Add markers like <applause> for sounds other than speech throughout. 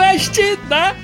Quest da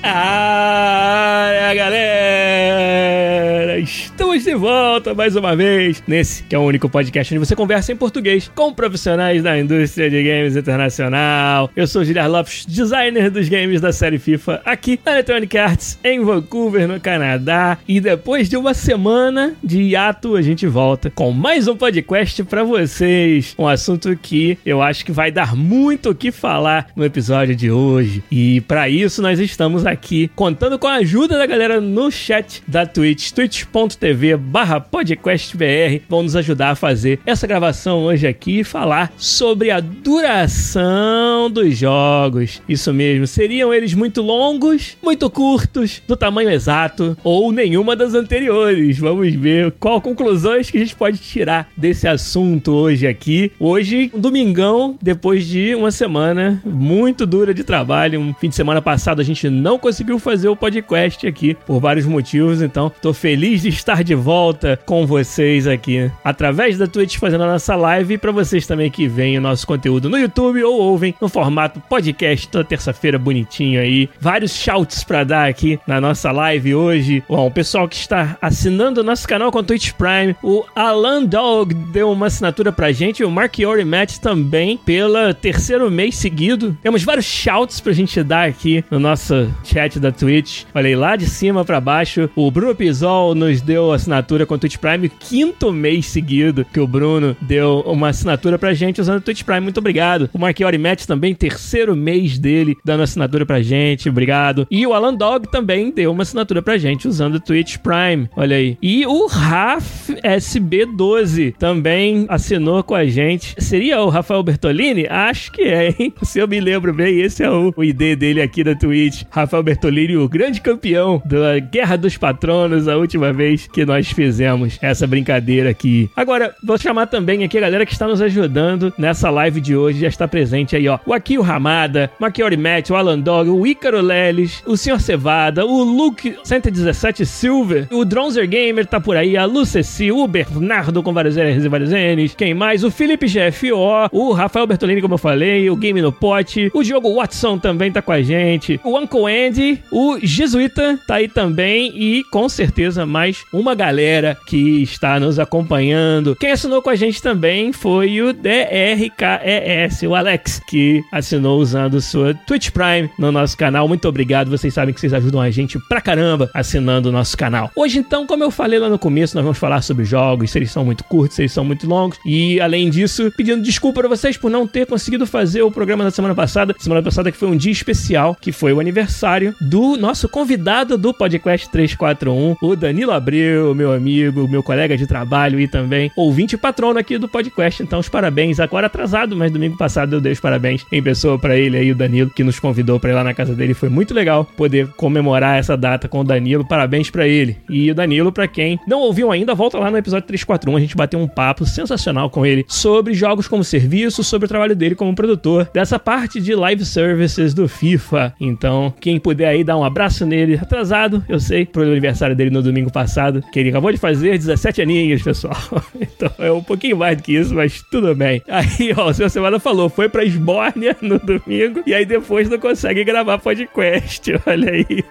volta mais uma vez nesse que é o único podcast onde você conversa em português com profissionais da indústria de games internacional. Eu sou o Giliar Lopes, designer dos games da série FIFA, aqui na Electronic Arts, em Vancouver, no Canadá. E depois de uma semana de hiato, a gente volta com mais um podcast para vocês. Um assunto que eu acho que vai dar muito o que falar no episódio de hoje. E para isso, nós estamos aqui contando com a ajuda da galera no chat da Twitch, twitch.tv barra podcastbr. Vão nos ajudar a fazer essa gravação hoje aqui e falar sobre a duração dos jogos. Isso mesmo, seriam eles muito longos, muito curtos, do tamanho exato ou nenhuma das anteriores. Vamos ver qual conclusões que a gente pode tirar desse assunto hoje aqui. Hoje, um domingão, depois de uma semana muito dura de trabalho, um fim de semana passado a gente não conseguiu fazer o podcast aqui por vários motivos, então tô feliz de estar de volta com vocês aqui através da Twitch fazendo a nossa live e para vocês também que veem o nosso conteúdo no YouTube ou ouvem no formato podcast toda terça-feira bonitinho aí. Vários shouts para dar aqui na nossa live hoje. Bom, o pessoal que está assinando o nosso canal com Twitch Prime, o Alan Dog deu uma assinatura pra gente, o Mark Yori Matt também pela terceiro mês seguido. Temos vários shouts pra gente dar aqui no nosso chat da Twitch. Aí, lá de cima para baixo, o Bruno Pisol nos deu assinatura com o Twitch Prime, quinto mês seguido que o Bruno deu uma assinatura pra gente usando o Twitch Prime. Muito obrigado. O Marquiori Match também, terceiro mês dele dando assinatura pra gente. Obrigado. E o Alan Dog também deu uma assinatura pra gente usando o Twitch Prime. Olha aí. E o Raf SB12 também assinou com a gente. Seria o Rafael Bertolini? Acho que é, hein? <laughs> Se eu me lembro bem, esse é o ID dele aqui da Twitch. Rafael Bertolini, o grande campeão da Guerra dos Patronos, a última vez que nós fizemos essa brincadeira aqui. Agora, vou chamar também aqui a galera que está nos ajudando nessa live de hoje, já está presente aí, ó. O Akio Ramada, Maquiori Matt, o Alan Dog, o Ícaro Leles, o Sr. Cevada, o Luke 117 Silver, o Dronzer Gamer tá por aí, a Luceci, o Bernardo com vários R's e vários N's, quem mais? O Felipe GFO, o Rafael Bertolini, como eu falei, o Game no Pote, o Diogo Watson também tá com a gente, o Uncle Andy, o Jesuíta tá aí também e com certeza mais uma galera que está nos acompanhando. Quem assinou com a gente também foi o DRKES, o Alex, que assinou usando sua Twitch Prime no nosso canal. Muito obrigado, vocês sabem que vocês ajudam a gente pra caramba assinando o nosso canal. Hoje então, como eu falei lá no começo, nós vamos falar sobre jogos, se eles são muito curtos, se eles são muito longos e além disso, pedindo desculpa para vocês por não ter conseguido fazer o programa da semana passada. Semana passada que foi um dia especial, que foi o aniversário do nosso convidado do podcast 341, o Danilo Abreu, meu amigo, meu colega de trabalho e também ouvinte patrono aqui do podcast. Então, os parabéns. Agora atrasado, mas domingo passado eu dei os parabéns em pessoa para ele aí, o Danilo, que nos convidou para ir lá na casa dele. Foi muito legal poder comemorar essa data com o Danilo. Parabéns para ele. E o Danilo, para quem não ouviu ainda, volta lá no episódio 341. A gente bateu um papo sensacional com ele sobre jogos como serviço, sobre o trabalho dele como produtor dessa parte de live services do FIFA. Então, quem puder aí dar um abraço nele, atrasado, eu sei, pro aniversário dele no domingo passado, que ele acabou de fazer 17 aninhos, pessoal. <laughs> Então é um pouquinho mais do que isso, mas tudo bem. Aí, ó, o seu semana falou, foi pra Esbórnia <laughs> no domingo e aí depois não consegue gravar podcast. <laughs> Olha aí.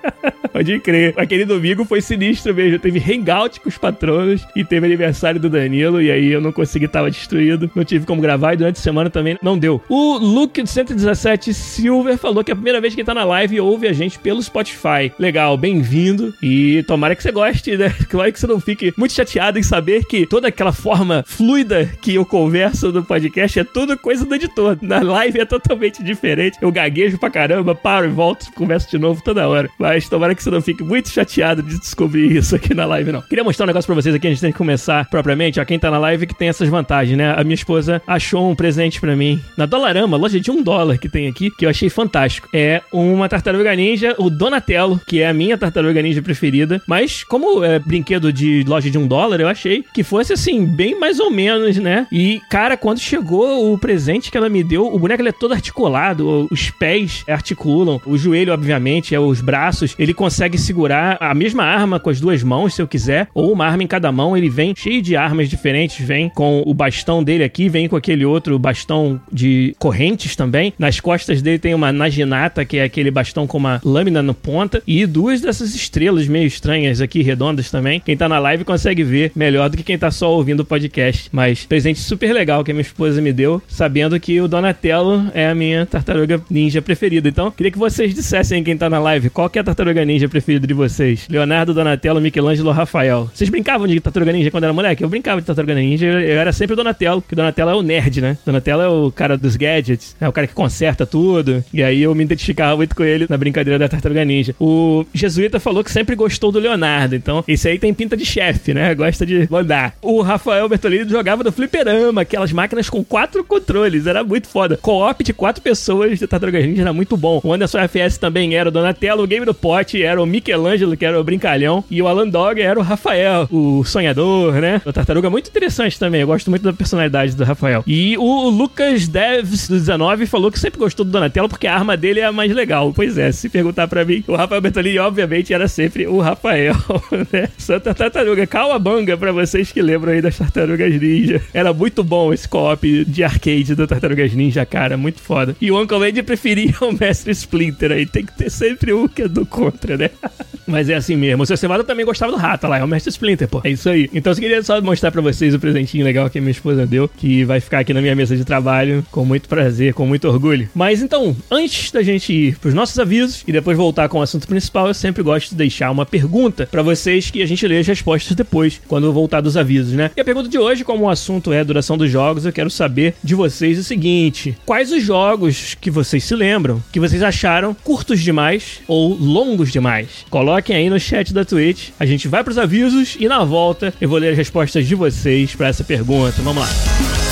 Pode crer. Aquele domingo foi sinistro mesmo. Teve hangout com os patronos e teve aniversário do Danilo e aí eu não consegui, tava destruído. Não tive como gravar e durante a semana também não deu. O Luke de 117 Silver falou que é a primeira vez que ele tá na live e ouve a gente pelo Spotify. Legal, bem-vindo e tomara que você goste né? Claro que você não fique muito chateado em saber que toda aquela forma fluida que eu converso no podcast é tudo coisa do editor. Na live é totalmente diferente. Eu gaguejo pra caramba, paro e volto, converso de novo toda hora. Mas tomara que você não fique muito chateado de descobrir isso aqui na live, não. Queria mostrar um negócio pra vocês aqui, a gente tem que começar propriamente. Ó, quem tá na live que tem essas vantagens, né? A minha esposa achou um presente pra mim na Dolarama, loja de um dólar que tem aqui, que eu achei fantástico. É uma tartaruga ninja, o Donatello, que é a minha tartaruga ninja preferida. Mas, como é brinquedo de loja de um dólar, eu achei que fosse assim, bem mais ou menos, né? E, cara, quando chegou o presente que ela me deu, o boneco ele é todo articulado, os pés articulam, o joelho, obviamente, é os braços. Ele consegue segurar a mesma arma com as duas mãos, se eu quiser, ou uma arma em cada mão. Ele vem cheio de armas diferentes, vem com o bastão dele aqui, vem com aquele outro bastão de correntes também. Nas costas dele tem uma naginata, que é aquele bastão com uma lâmina no ponta, e duas dessas estrelas meio estranhas aqui, redondas também. Quem tá na live consegue ver melhor do que quem tá só ouvindo o podcast. Mas presente super legal que a minha esposa me deu, sabendo que o Donatello é a minha tartaruga ninja preferida. Então, queria que vocês dissessem quem tá na live qual que é a tartaruga ninja preferida de vocês. Leonardo, Donatello, Michelangelo, Rafael. Vocês brincavam de tartaruga ninja quando era moleque? Eu brincava de tartaruga ninja, eu era sempre o Donatello, que o Donatello é o nerd, né? Donatello é o cara dos gadgets, é o cara que conserta tudo. E aí eu me identificava muito com ele na brincadeira da tartaruga ninja. O Jesuíta falou que sempre gostou do Leonardo, então esse aí tem pinta de chefe, né? Gosta de mandar. O Rafael Bertolini jogava no fliperama, aquelas máquinas com quatro controles, era muito foda. Co-op de quatro pessoas de Tartaruga Ninja era muito bom. O Anderson FS também era o Donatello, o Game do Pote era o Michelangelo, que era o Brincalhão, e o Alan Dog era o Rafael, o Sonhador, né? O Tartaruga muito interessante também, eu gosto muito da personalidade do Rafael. E o Lucas Devs do 19 falou que sempre gostou do Donatello porque a arma dele é a mais legal. Pois é, se perguntar para mim, o Rafael Bertolini obviamente era sempre o Rafael, <laughs> né? Santa Tartaruga, Calabanga para vocês que lembram aí das Tartarugas Ninja. Era muito bom esse co-op de arcade do Tartarugas Ninja, cara, muito foda. E o Uncle Andy preferia <laughs> o Mestre Splinter aí, tem que ter sempre um que é do contra, né? <laughs> Mas é assim mesmo. O seu Cevada também gostava do rato lá, é o Mestre Splinter, pô. É isso aí. Então eu queria só mostrar para vocês o presentinho legal que a minha esposa deu, que vai ficar aqui na minha mesa de trabalho com muito prazer, com muito orgulho. Mas então, antes da gente ir pros nossos avisos e depois voltar com o assunto principal, eu sempre gosto de deixar uma pergunta para vocês que a gente lê respostas depois, quando voltar dos avisos, né? E a pergunta de hoje, como o assunto é a duração dos jogos, eu quero saber de vocês o seguinte: quais os jogos que vocês se lembram que vocês acharam curtos demais ou longos demais? Coloquem aí no chat da Twitch. A gente vai pros avisos e na volta eu vou ler as respostas de vocês para essa pergunta. Vamos lá.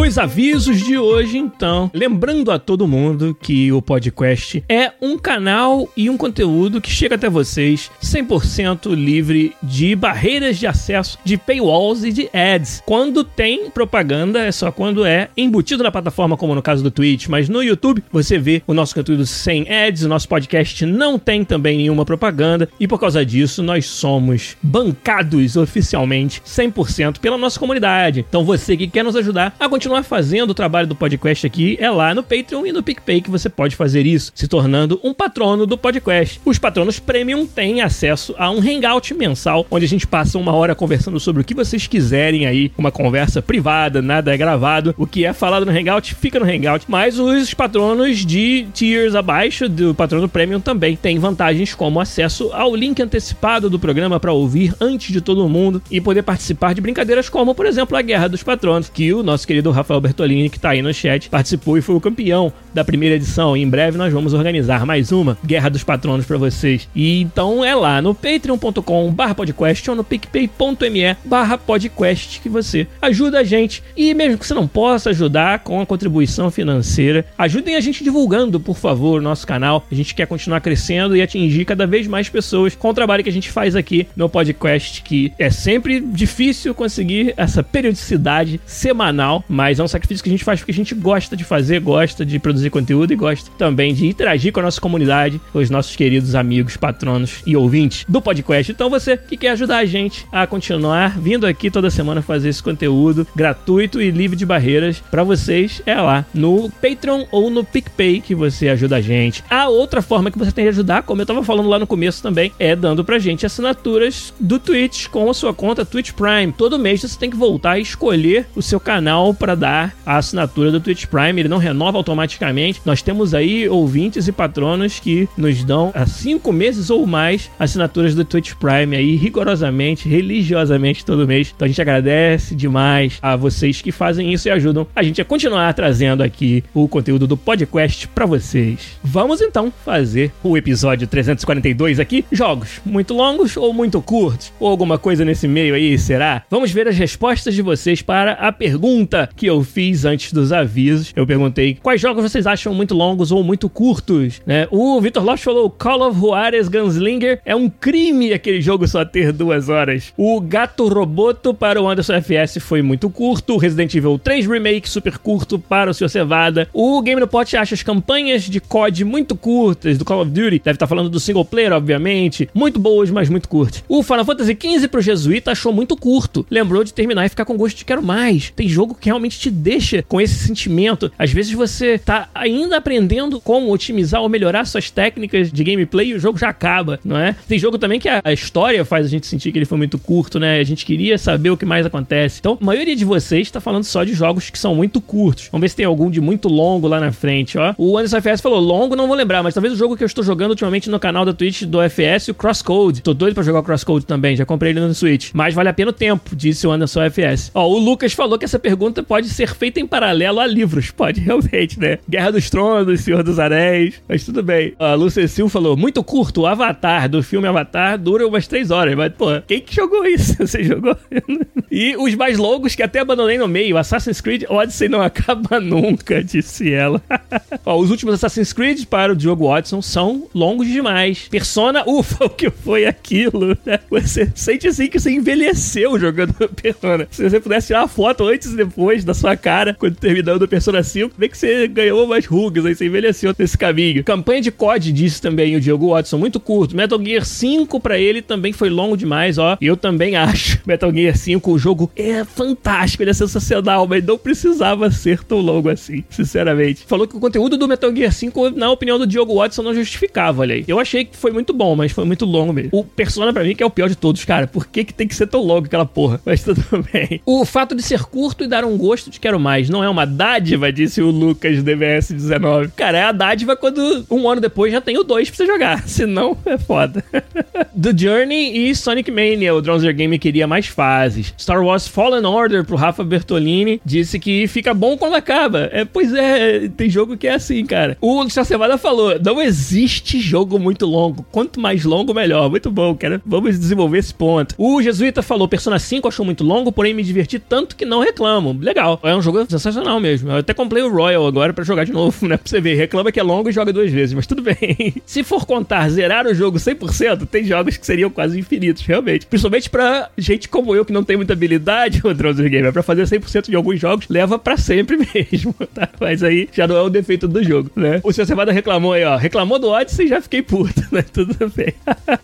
Os avisos de hoje, então. Lembrando a todo mundo que o podcast é um canal e um conteúdo que chega até vocês 100% livre de barreiras de acesso, de paywalls e de ads. Quando tem propaganda, é só quando é embutido na plataforma, como no caso do Twitch, mas no YouTube você vê o nosso conteúdo sem ads, o nosso podcast não tem também nenhuma propaganda e por causa disso nós somos bancados oficialmente 100% pela nossa comunidade. Então você que quer nos ajudar a continuar fazendo o trabalho do podcast aqui é lá no Patreon e no PicPay que você pode fazer isso, se tornando um patrono do podcast. Os patronos premium têm acesso a um hangout mensal, onde a gente passa uma hora conversando sobre o que vocês quiserem aí, uma conversa privada, nada é gravado. O que é falado no hangout fica no hangout, mas os patronos de tiers abaixo do patrono premium também têm vantagens como acesso ao link antecipado do programa para ouvir antes de todo mundo e poder participar de brincadeiras como, por exemplo, a Guerra dos Patronos, que o nosso querido Rafael Bertolini, que tá aí no chat, participou e foi o campeão da primeira edição. E em breve nós vamos organizar mais uma Guerra dos Patronos para vocês. E então é lá no patreon.com/podcast ou no picpay.me/podcast que você ajuda a gente. E mesmo que você não possa ajudar com a contribuição financeira, ajudem a gente divulgando, por favor, o nosso canal. A gente quer continuar crescendo e atingir cada vez mais pessoas com o trabalho que a gente faz aqui no podcast, que é sempre difícil conseguir essa periodicidade semanal, mas é um sacrifício que a gente faz porque a gente gosta de fazer, gosta de produzir conteúdo e gosta também de interagir com a nossa comunidade, com os nossos queridos amigos, patronos e ouvintes do podcast. Então você que quer ajudar a gente a continuar vindo aqui toda semana fazer esse conteúdo gratuito e livre de barreiras para vocês, é lá no Patreon ou no PicPay que você ajuda a gente. A outra forma que você tem de ajudar, como eu tava falando lá no começo também, é dando pra gente assinaturas do Twitch com a sua conta Twitch Prime. Todo mês você tem que voltar e escolher o seu canal para mudar a assinatura do Twitch Prime, ele não renova automaticamente. Nós temos aí ouvintes e patronos que nos dão há cinco meses ou mais assinaturas do Twitch Prime aí, rigorosamente, religiosamente todo mês. Então a gente agradece demais a vocês que fazem isso e ajudam a gente a continuar trazendo aqui o conteúdo do podcast para vocês. Vamos então fazer o episódio 342 aqui. Jogos muito longos ou muito curtos? Ou alguma coisa nesse meio aí, será? Vamos ver as respostas de vocês para a pergunta que eu fiz antes dos avisos. Eu perguntei quais jogos vocês acham muito longos ou muito curtos, né? O Vitor Lopes falou Call of Juarez Gunslinger é um crime aquele jogo só ter duas horas. O Gato Roboto para o Anderson FS foi muito curto. O Resident Evil 3 Remake super curto para o Sr. Cevada. O Game no Pot acha as campanhas de COD muito curtas do Call of Duty. Deve estar falando do single player, obviamente. Muito boas, mas muito curtas. O Final Fantasy XV pro Jesuíta achou muito curto. Lembrou de terminar e ficar com gosto de quero mais. Tem jogo que realmente te deixa com esse sentimento. Às vezes você tá ainda aprendendo como otimizar ou melhorar suas técnicas de gameplay e o jogo já acaba, não é? Tem jogo também que a, história faz a gente sentir que ele foi muito curto, né? A gente queria saber o que mais acontece. Então, a maioria de vocês está falando só de jogos que são muito curtos. Vamos ver se tem algum de muito longo lá na frente, ó. O Anderson FS falou, longo não vou lembrar, mas talvez o jogo que eu estou jogando ultimamente no canal da Twitch do FS, o Crosscode. Tô doido pra jogar o Crosscode também, já comprei ele no Switch. Mas vale a pena o tempo, disse o Anderson FS. Ó, o Lucas falou que essa pergunta pode ser feita em paralelo a livros. Pode, <laughs> realmente, né? Guerra dos Tronos, Senhor dos Anéis, mas tudo bem. A Lucecil falou, muito curto, o Avatar, do filme Avatar, dura umas três horas. Mas, pô, quem que jogou isso? <laughs> Você jogou? <laughs> e os mais longos que até abandonei no meio, Assassin's Creed Odyssey não acaba nunca, disse ela. Ó, os últimos Assassin's Creed para o Diogo Watson são longos demais. Persona, ufa, o que foi aquilo? Você sente assim que você envelheceu jogando Persona. Se você pudesse tirar uma foto antes e depois da sua cara, quando terminando o Persona 5, vê que você ganhou umas rugas, aí você envelheceu nesse caminho. Campanha de COD, disse também o Diogo Watson, muito curto. Metal Gear 5 para ele também foi longo demais, ó. Eu também <laughs> acho. Metal Gear 5, o jogo é fantástico, ele é sensacional, mas não precisava ser tão longo assim, sinceramente. Falou que o conteúdo do Metal Gear 5, na opinião do Diogo Watson, não justificava, olha aí. Eu achei que foi muito bom, mas foi muito longo mesmo. O Persona, para mim, que é o pior de todos, cara. Por que, que tem que ser tão longo aquela porra? Mas tudo <laughs> bem. O fato de ser curto e dar um gosto de quero mais não é uma dádiva, disse o Lucas DBS19. Cara, é a dádiva quando um ano depois já tem o 2 pra você jogar. <laughs> Senão, é foda. <laughs> The Journey e Sonic Mania. O Dronzer Game queria mais fases. Star Wars Fallen Order pro Rafa Bertolini disse que fica bom quando acaba. É, pois é, tem jogo que é assim, cara. O Luciano Cevada falou: não existe jogo muito longo. Quanto mais longo, melhor. Muito bom, cara. Vamos desenvolver esse ponto. O Jesuíta falou: Persona 5 achou muito longo, porém me diverti tanto que não reclamo. Legal. É um jogo sensacional mesmo. Eu até comprei o Royal agora para jogar de novo, <laughs> né? Pra você ver. Reclama que é longo e joga duas vezes, mas tudo bem. <laughs> Se for contar zerar o jogo 100%, tem jogos que seriam quase infinitos, realmente. Principalmente pra gente como eu que não tem muita habilidade, <laughs> o Drowser Gamer, pra fazer 100% de alguns jogos, leva para sempre mesmo, tá? Mas aí já não é o defeito do jogo, né? O seu Cevada reclamou aí, ó. Reclamou do Odyssey e já fiquei puto, né? Tudo bem.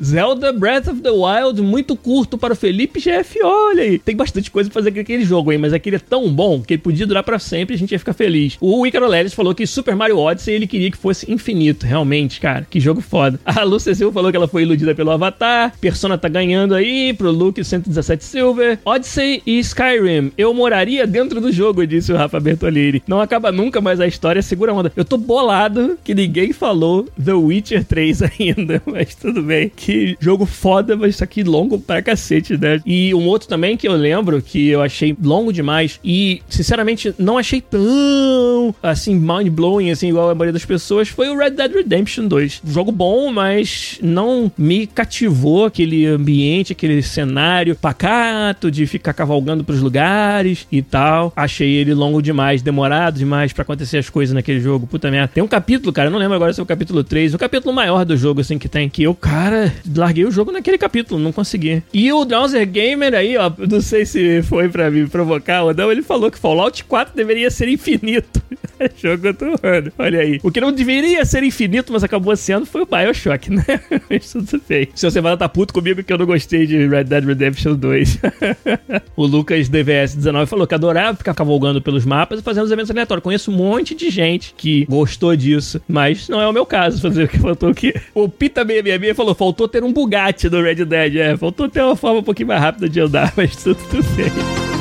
Zelda Breath of the Wild, muito curto para o Felipe GF. Olha aí. Tem bastante coisa pra fazer com aquele jogo, hein? Mas aquele é tão bom que ele podia durar para sempre e a gente ia ficar feliz. O Icaro Lelis falou que Super Mario Odyssey ele queria que fosse infinito, realmente, cara. Que jogo foda. A Lu Cecil falou que ela foi iludida pelo Avatar. Persona tá ganhando aí pro Luke 117 Silver. Odyssey e Skyrim. Eu moraria dentro do jogo, disse o Rafa Bertolini. Não acaba nunca, mas a história segura onda. Eu tô bolado que ninguém falou The Witcher 3 <laughs> ainda, mas tudo bem. Que jogo foda, mas isso aqui longo pra cacete, né? E um outro também que eu lembro que eu achei longo demais e, sinceramente, não achei tão, assim, mind-blowing, assim, igual a maioria das pessoas, foi o Red Dead Redemption 2. Jogo bom, mas não me cativou aquele ambiente, aquele cenário pacato de ficar cavalgando pros lugares e tal. Achei ele longo demais, demorado demais para acontecer as coisas naquele jogo. Puta merda. Tem um capítulo, cara, não lembro agora se é o capítulo 3, o capítulo maior do jogo, assim, que tem, que eu, cara, larguei o jogo naquele capítulo, não consegui. E o Drowser Gamer aí, ó, não sei se foi para me provocar ou não, ele falou que Fallout 4 deveria ser infinito. <laughs> jogo do ano. Olha aí. O que não deveria ser infinito, mas acabou sendo, foi o Bioshock, né? <laughs> Mas tudo bem. Se você vai tá puto comigo que eu não gostei de Red Dead Redemption 2. <laughs> o Lucas DVS19 falou que adorava ficar cavalgando pelos mapas e fazendo os eventos aleatórios. Conheço um monte de gente que gostou disso, mas não é o meu caso fazer o que faltou aqui. O Pita666 falou: faltou ter um Bugatti no Red Dead. É, faltou ter uma forma um pouquinho mais rápida de andar, mas tudo bem.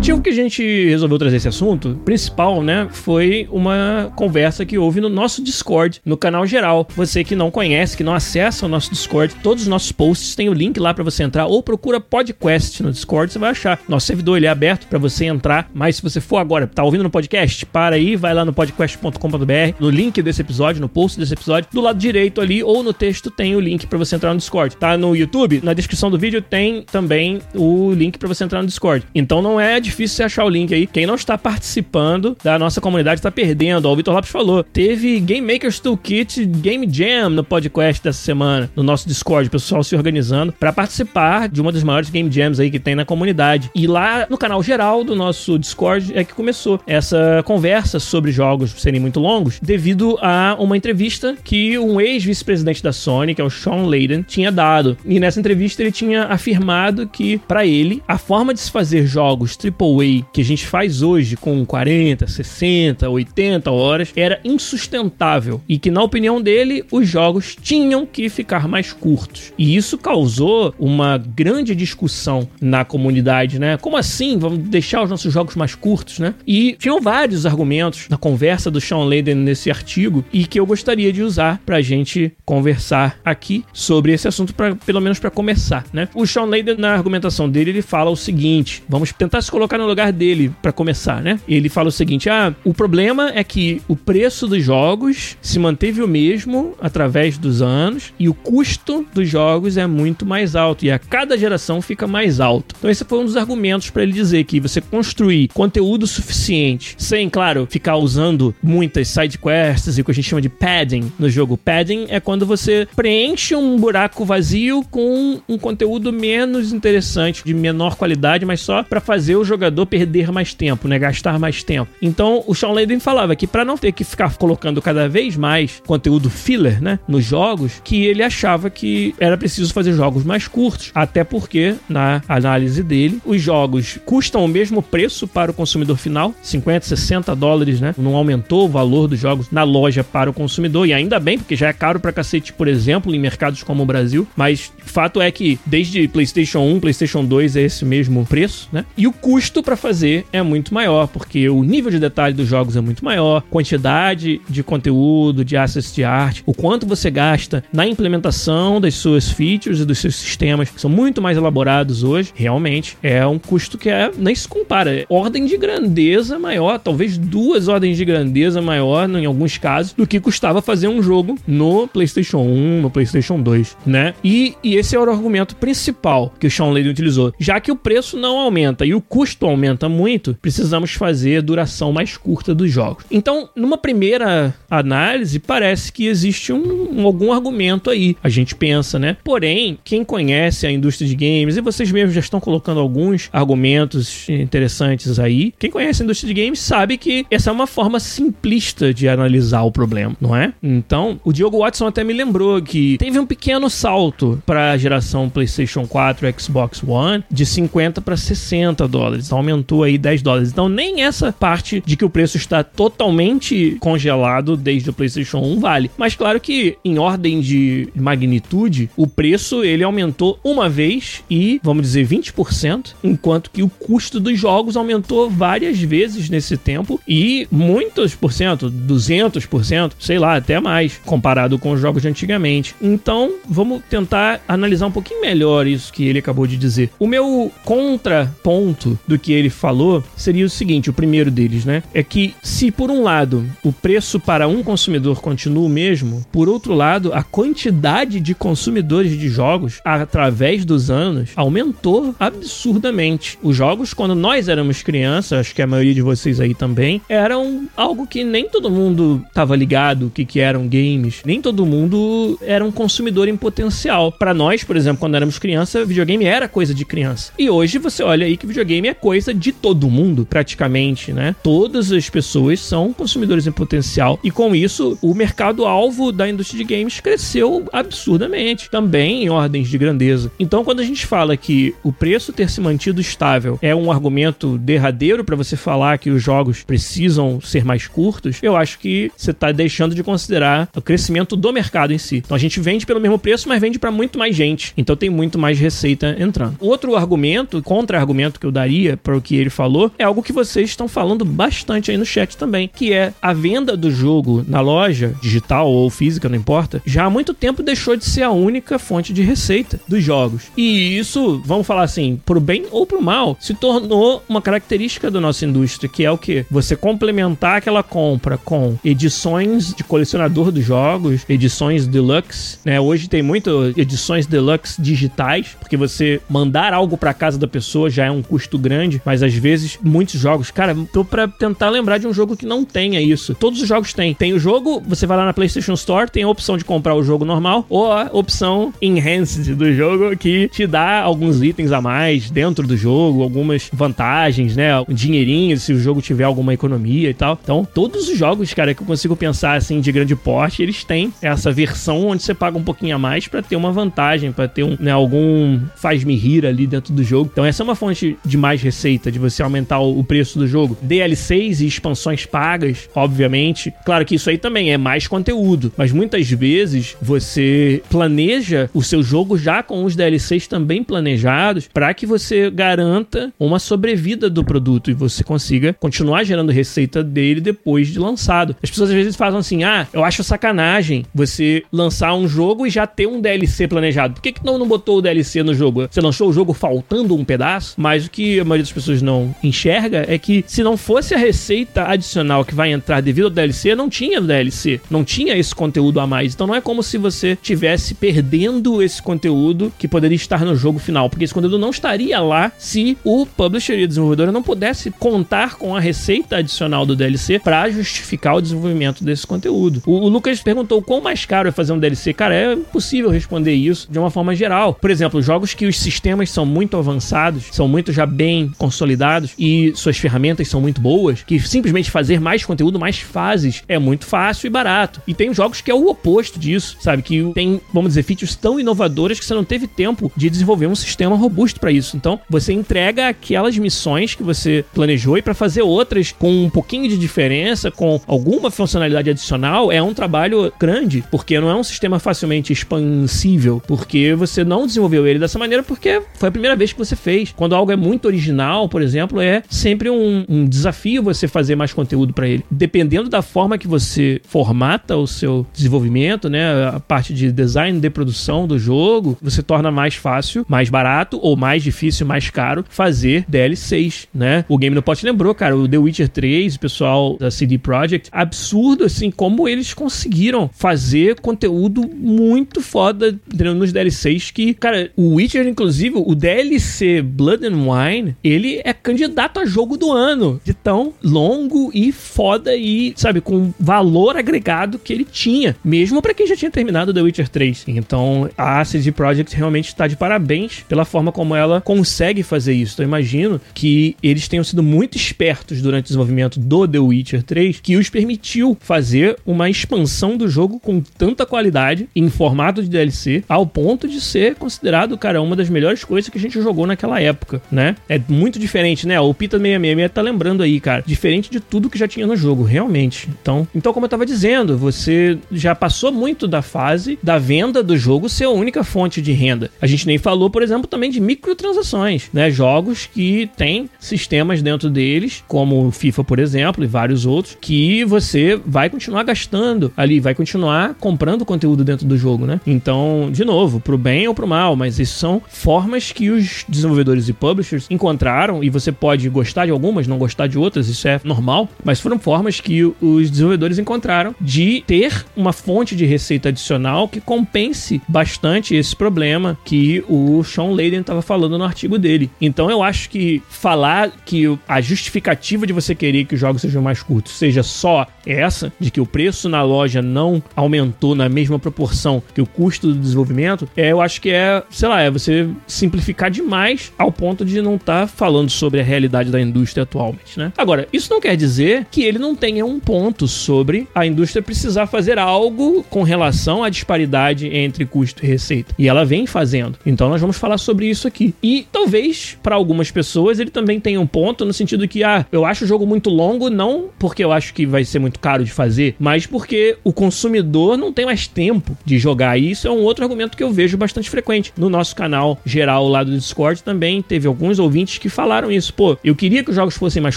Motivo que a gente resolveu trazer esse assunto, principal, né, foi uma conversa que houve no nosso Discord, no canal geral. Você que não conhece, que não acessa o nosso Discord, todos os nossos posts têm o link lá para você entrar ou procura podcast no Discord, você vai achar. Nosso servidor ele é aberto para você entrar, mas se você for agora, tá ouvindo no podcast, para aí, vai lá no podcast.com.br, no link desse episódio, no post desse episódio, do lado direito ali ou no texto tem o link para você entrar no Discord. Tá no YouTube, na descrição do vídeo tem também o link para você entrar no Discord. Então não é difícil você achar o link aí. Quem não está participando da nossa comunidade está perdendo. Ó, o Vitor Lopes falou. Teve Game Makers Toolkit Game Jam no podcast dessa semana, no nosso Discord, o pessoal se organizando para participar de uma das maiores Game Jams aí que tem na comunidade. E lá no canal geral do nosso Discord é que começou essa conversa sobre jogos serem muito longos, devido a uma entrevista que um ex-vice-presidente da Sony, que é o Sean Layden, tinha dado. E nessa entrevista ele tinha afirmado que, para ele, a forma de se fazer jogos AAA que a gente faz hoje com 40, 60, 80 horas era insustentável e que, na opinião dele, os jogos tinham que ficar mais curtos. E isso causou uma grande discussão na comunidade, né? Como assim? Vamos deixar os nossos jogos mais curtos, né? E tinham vários argumentos na conversa do Sean Layden nesse artigo e que eu gostaria de usar pra gente conversar aqui sobre esse assunto, pra, pelo menos para começar, né? O Sean Layden, na argumentação dele, ele fala o seguinte: vamos tentar se colocar no lugar dele para começar, né? Ele fala o seguinte: ah, o problema é que o preço dos jogos se manteve o mesmo através dos anos e o custo dos jogos é muito mais alto e a cada geração fica mais alto. Então esse foi um dos argumentos para ele dizer que você construir conteúdo suficiente, sem, claro, ficar usando muitas side quests e o que a gente chama de padding no jogo. Padding é quando você preenche um buraco vazio com um conteúdo menos interessante, de menor qualidade, mas só para fazer o jogador perder mais tempo, né? Gastar mais tempo. Então, o Sean Layden falava que para não ter que ficar colocando cada vez mais conteúdo filler, né, nos jogos, que ele achava que era preciso fazer jogos mais curtos, até porque na análise dele, os jogos custam o mesmo preço para o consumidor final, 50, 60 dólares, né? Não aumentou o valor dos jogos na loja para o consumidor e ainda bem, porque já é caro para cacete, por exemplo, em mercados como o Brasil, mas fato é que desde PlayStation 1, PlayStation 2 é esse mesmo preço, né? E o custo para fazer é muito maior, porque o nível de detalhe dos jogos é muito maior, quantidade de conteúdo, de assets de arte, o quanto você gasta na implementação das suas features e dos seus sistemas, que são muito mais elaborados hoje, realmente é um custo que é, nem se compara. É ordem de grandeza maior, talvez duas ordens de grandeza maior, em alguns casos, do que custava fazer um jogo no PlayStation 1, no PlayStation 2, né? E, e esse era o argumento principal que o Sean Layden utilizou. Já que o preço não aumenta e o custo aumenta muito, precisamos fazer duração mais curta dos jogos. Então, numa primeira análise, parece que existe um, algum argumento aí. A gente pensa, né? Porém, quem conhece a indústria de games, e vocês mesmos já estão colocando alguns argumentos interessantes aí, quem conhece a indústria de games sabe que essa é uma forma simplista de analisar o problema, não é? Então, o Diogo Watson até me lembrou que teve um pequeno salto para a geração PlayStation 4 e Xbox One de 50 para 60 dólares. Então, aumentou aí 10 dólares. Então, nem essa parte de que o preço está totalmente congelado desde o PlayStation 1 vale. Mas claro que em ordem de magnitude, o preço ele aumentou uma vez e, vamos dizer, 20%, enquanto que o custo dos jogos aumentou várias vezes nesse tempo e muitos por cento, 200%, sei lá, até mais, comparado com os jogos de antigamente. Então, vamos tentar analisar um pouquinho melhor isso que ele acabou de dizer. O meu contraponto do que ele falou seria o seguinte, o primeiro deles, né? É que se por um lado o preço para um consumidor continua o mesmo, por outro lado, a quantidade de consumidores de jogos através dos anos aumentou absurdamente. Os jogos, quando nós éramos crianças, acho que a maioria de vocês aí também, eram algo que nem todo mundo estava ligado o que, que eram games, nem todo mundo era um consumidor em potencial. Para nós, por exemplo, quando éramos criança, videogame era coisa de criança. E hoje você olha aí que videogame é coisa de todo mundo, praticamente, né? Todas as pessoas são consumidores em potencial e com isso o mercado alvo da indústria de games cresceu absurdamente, também em ordens de grandeza. Então, quando a gente fala que o preço ter se mantido estável é um argumento derradeiro para você falar que os jogos precisam ser mais curtos, eu acho que você está deixando de considerar o crescimento do mercado em si. Então, a gente vende pelo mesmo preço, mas vende para muito mais gente. Então, tem muito mais receita entrando. Outro argumento, contra-argumento que eu daria contraria para o que ele falou, é algo que vocês estão falando bastante aí no chat também, que é a venda do jogo na loja, digital ou física, não importa, já há muito tempo deixou de ser a única fonte de receita dos jogos. E isso, vamos falar assim, pro bem ou pro mal, se tornou uma característica da nossa indústria, que é o que? Você complementar aquela compra com edições de colecionador dos jogos, edições deluxe, né? Hoje tem muito edições deluxe digitais, porque você mandar algo para casa da pessoa já é um custo grande, mas às vezes muitos jogos, cara, tô para tentar lembrar de um jogo que não tenha isso. Todos os jogos têm. Tem o jogo, você vai lá na PlayStation Store, tem a opção de comprar o jogo normal ou a opção enhanced do jogo que te dá alguns itens a mais dentro do jogo, algumas vantagens, né? Um dinheirinho se o jogo tiver alguma economia e tal. Então, todos os jogos, cara, que eu consigo pensar assim de grande porte, eles têm essa versão onde você paga um pouquinho a mais para ter uma vantagem, para ter um, né, algum faz-me rir ali dentro do jogo. Então, essa é uma fonte de mais receita, de você aumentar o preço do jogo. DLCs e expansões pagas, obviamente. Claro que isso aí também é mais conteúdo, mas muitas vezes você planeja o seu jogo já com os DLCs também planejados para que você garanta uma sobrevida do produto e você consiga continuar gerando receita dele depois de lançado. As pessoas às vezes falam assim: ah, eu acho sacanagem você lançar um jogo e já ter um DLC planejado. Por que, que não, não botou o DLC no jogo? Você lançou o jogo faltando um pedaço? Mas o que maioria das pessoas não enxerga é que se não fosse a receita adicional que vai entrar devido ao DLC, não tinha DLC, não tinha esse conteúdo a mais. Então não é como se você tivesse perdendo esse conteúdo que poderia estar no jogo final, porque esse conteúdo não estaria lá se o publisher e a desenvolvedora não pudesse contar com a receita adicional do DLC para justificar o desenvolvimento desse conteúdo. O, o Lucas perguntou quão mais caro é fazer um DLC. Cara, é impossível responder isso de uma forma geral. Por exemplo, jogos que os sistemas são muito avançados, são muito já bem consolidados e suas ferramentas são muito boas, que simplesmente fazer mais conteúdo, mais fases é muito fácil e barato. E tem jogos que é o oposto disso, sabe? Que tem, vamos dizer, features tão inovadoras que você não teve tempo de desenvolver um sistema robusto para isso. Então, você entrega aquelas missões que você planejou e para fazer outras com um pouquinho de diferença, com alguma funcionalidade adicional, é um trabalho grande, porque não é um sistema facilmente expansível, porque você não desenvolveu ele dessa maneira porque foi a primeira vez que você fez. Quando algo é muito original, por exemplo, é sempre um, um desafio você fazer mais conteúdo para ele. Dependendo da forma que você formata o seu desenvolvimento, né, a parte de design de produção do jogo, você torna mais fácil, mais barato ou mais difícil, mais caro fazer DLCs, né? O Game no Pot lembrou, cara, o The Witcher 3, o pessoal da CD Projekt, absurdo assim como eles conseguiram fazer conteúdo muito foda nos DLCs que, cara, o Witcher inclusive, o DLC Blood and Wine, ele é candidato a jogo do ano, de tão longo e foda e, sabe, com valor agregado que ele tinha, mesmo para quem já tinha terminado The Witcher 3. Então, a CD Projekt realmente está de parabéns pela forma como ela consegue fazer isso. Então, eu imagino que eles tenham sido muito espertos durante o desenvolvimento do The Witcher 3, que os permitiu fazer uma expansão do jogo com tanta qualidade em formato de DLC, ao ponto de ser considerado, cara, uma das melhores coisas que a gente jogou naquela época, né? É muito diferente, né? O Pita 666 tá lembrando aí, cara, diferente de tudo que já tinha no jogo, realmente. Então, então como eu tava dizendo, você já passou muito da fase da venda do jogo ser a única fonte de renda. A gente nem falou, por exemplo, também de microtransações, né? Jogos que têm sistemas dentro deles, como o FIFA, por exemplo, e vários outros, que você vai continuar gastando ali, vai continuar comprando conteúdo dentro do jogo, né? Então, de novo, pro bem ou pro mal, mas isso são formas que os desenvolvedores e publishers encontraram, e você pode gostar de algumas, não gostar de outras, isso é normal, mas foram formas que os desenvolvedores encontraram de ter uma fonte de receita adicional que compense bastante esse problema que o Sean Layden estava falando no artigo dele. Então eu acho que falar que a justificativa de você querer que os jogos sejam mais curtos seja só essa, de que o preço na loja não aumentou na mesma proporção que o custo do desenvolvimento, é, eu acho que é, sei lá, é você simplificar demais ao ponto de não estar tá falando sobre a realidade da indústria atualmente, né? Agora, isso não quer dizer que ele não tenha um ponto sobre a indústria precisar fazer algo com relação à disparidade entre custo e receita. E ela vem fazendo. Então nós vamos falar sobre isso aqui. E talvez para algumas pessoas ele também tenha um ponto no sentido que ah, eu acho o jogo muito longo não porque eu acho que vai ser muito caro de fazer, mas porque o consumidor não tem mais tempo de jogar. E isso é um outro argumento que eu vejo bastante frequente. No nosso canal geral lá do Discord também teve alguns ouvintes que falaram isso. Pô, eu queria que os jogos fossem mais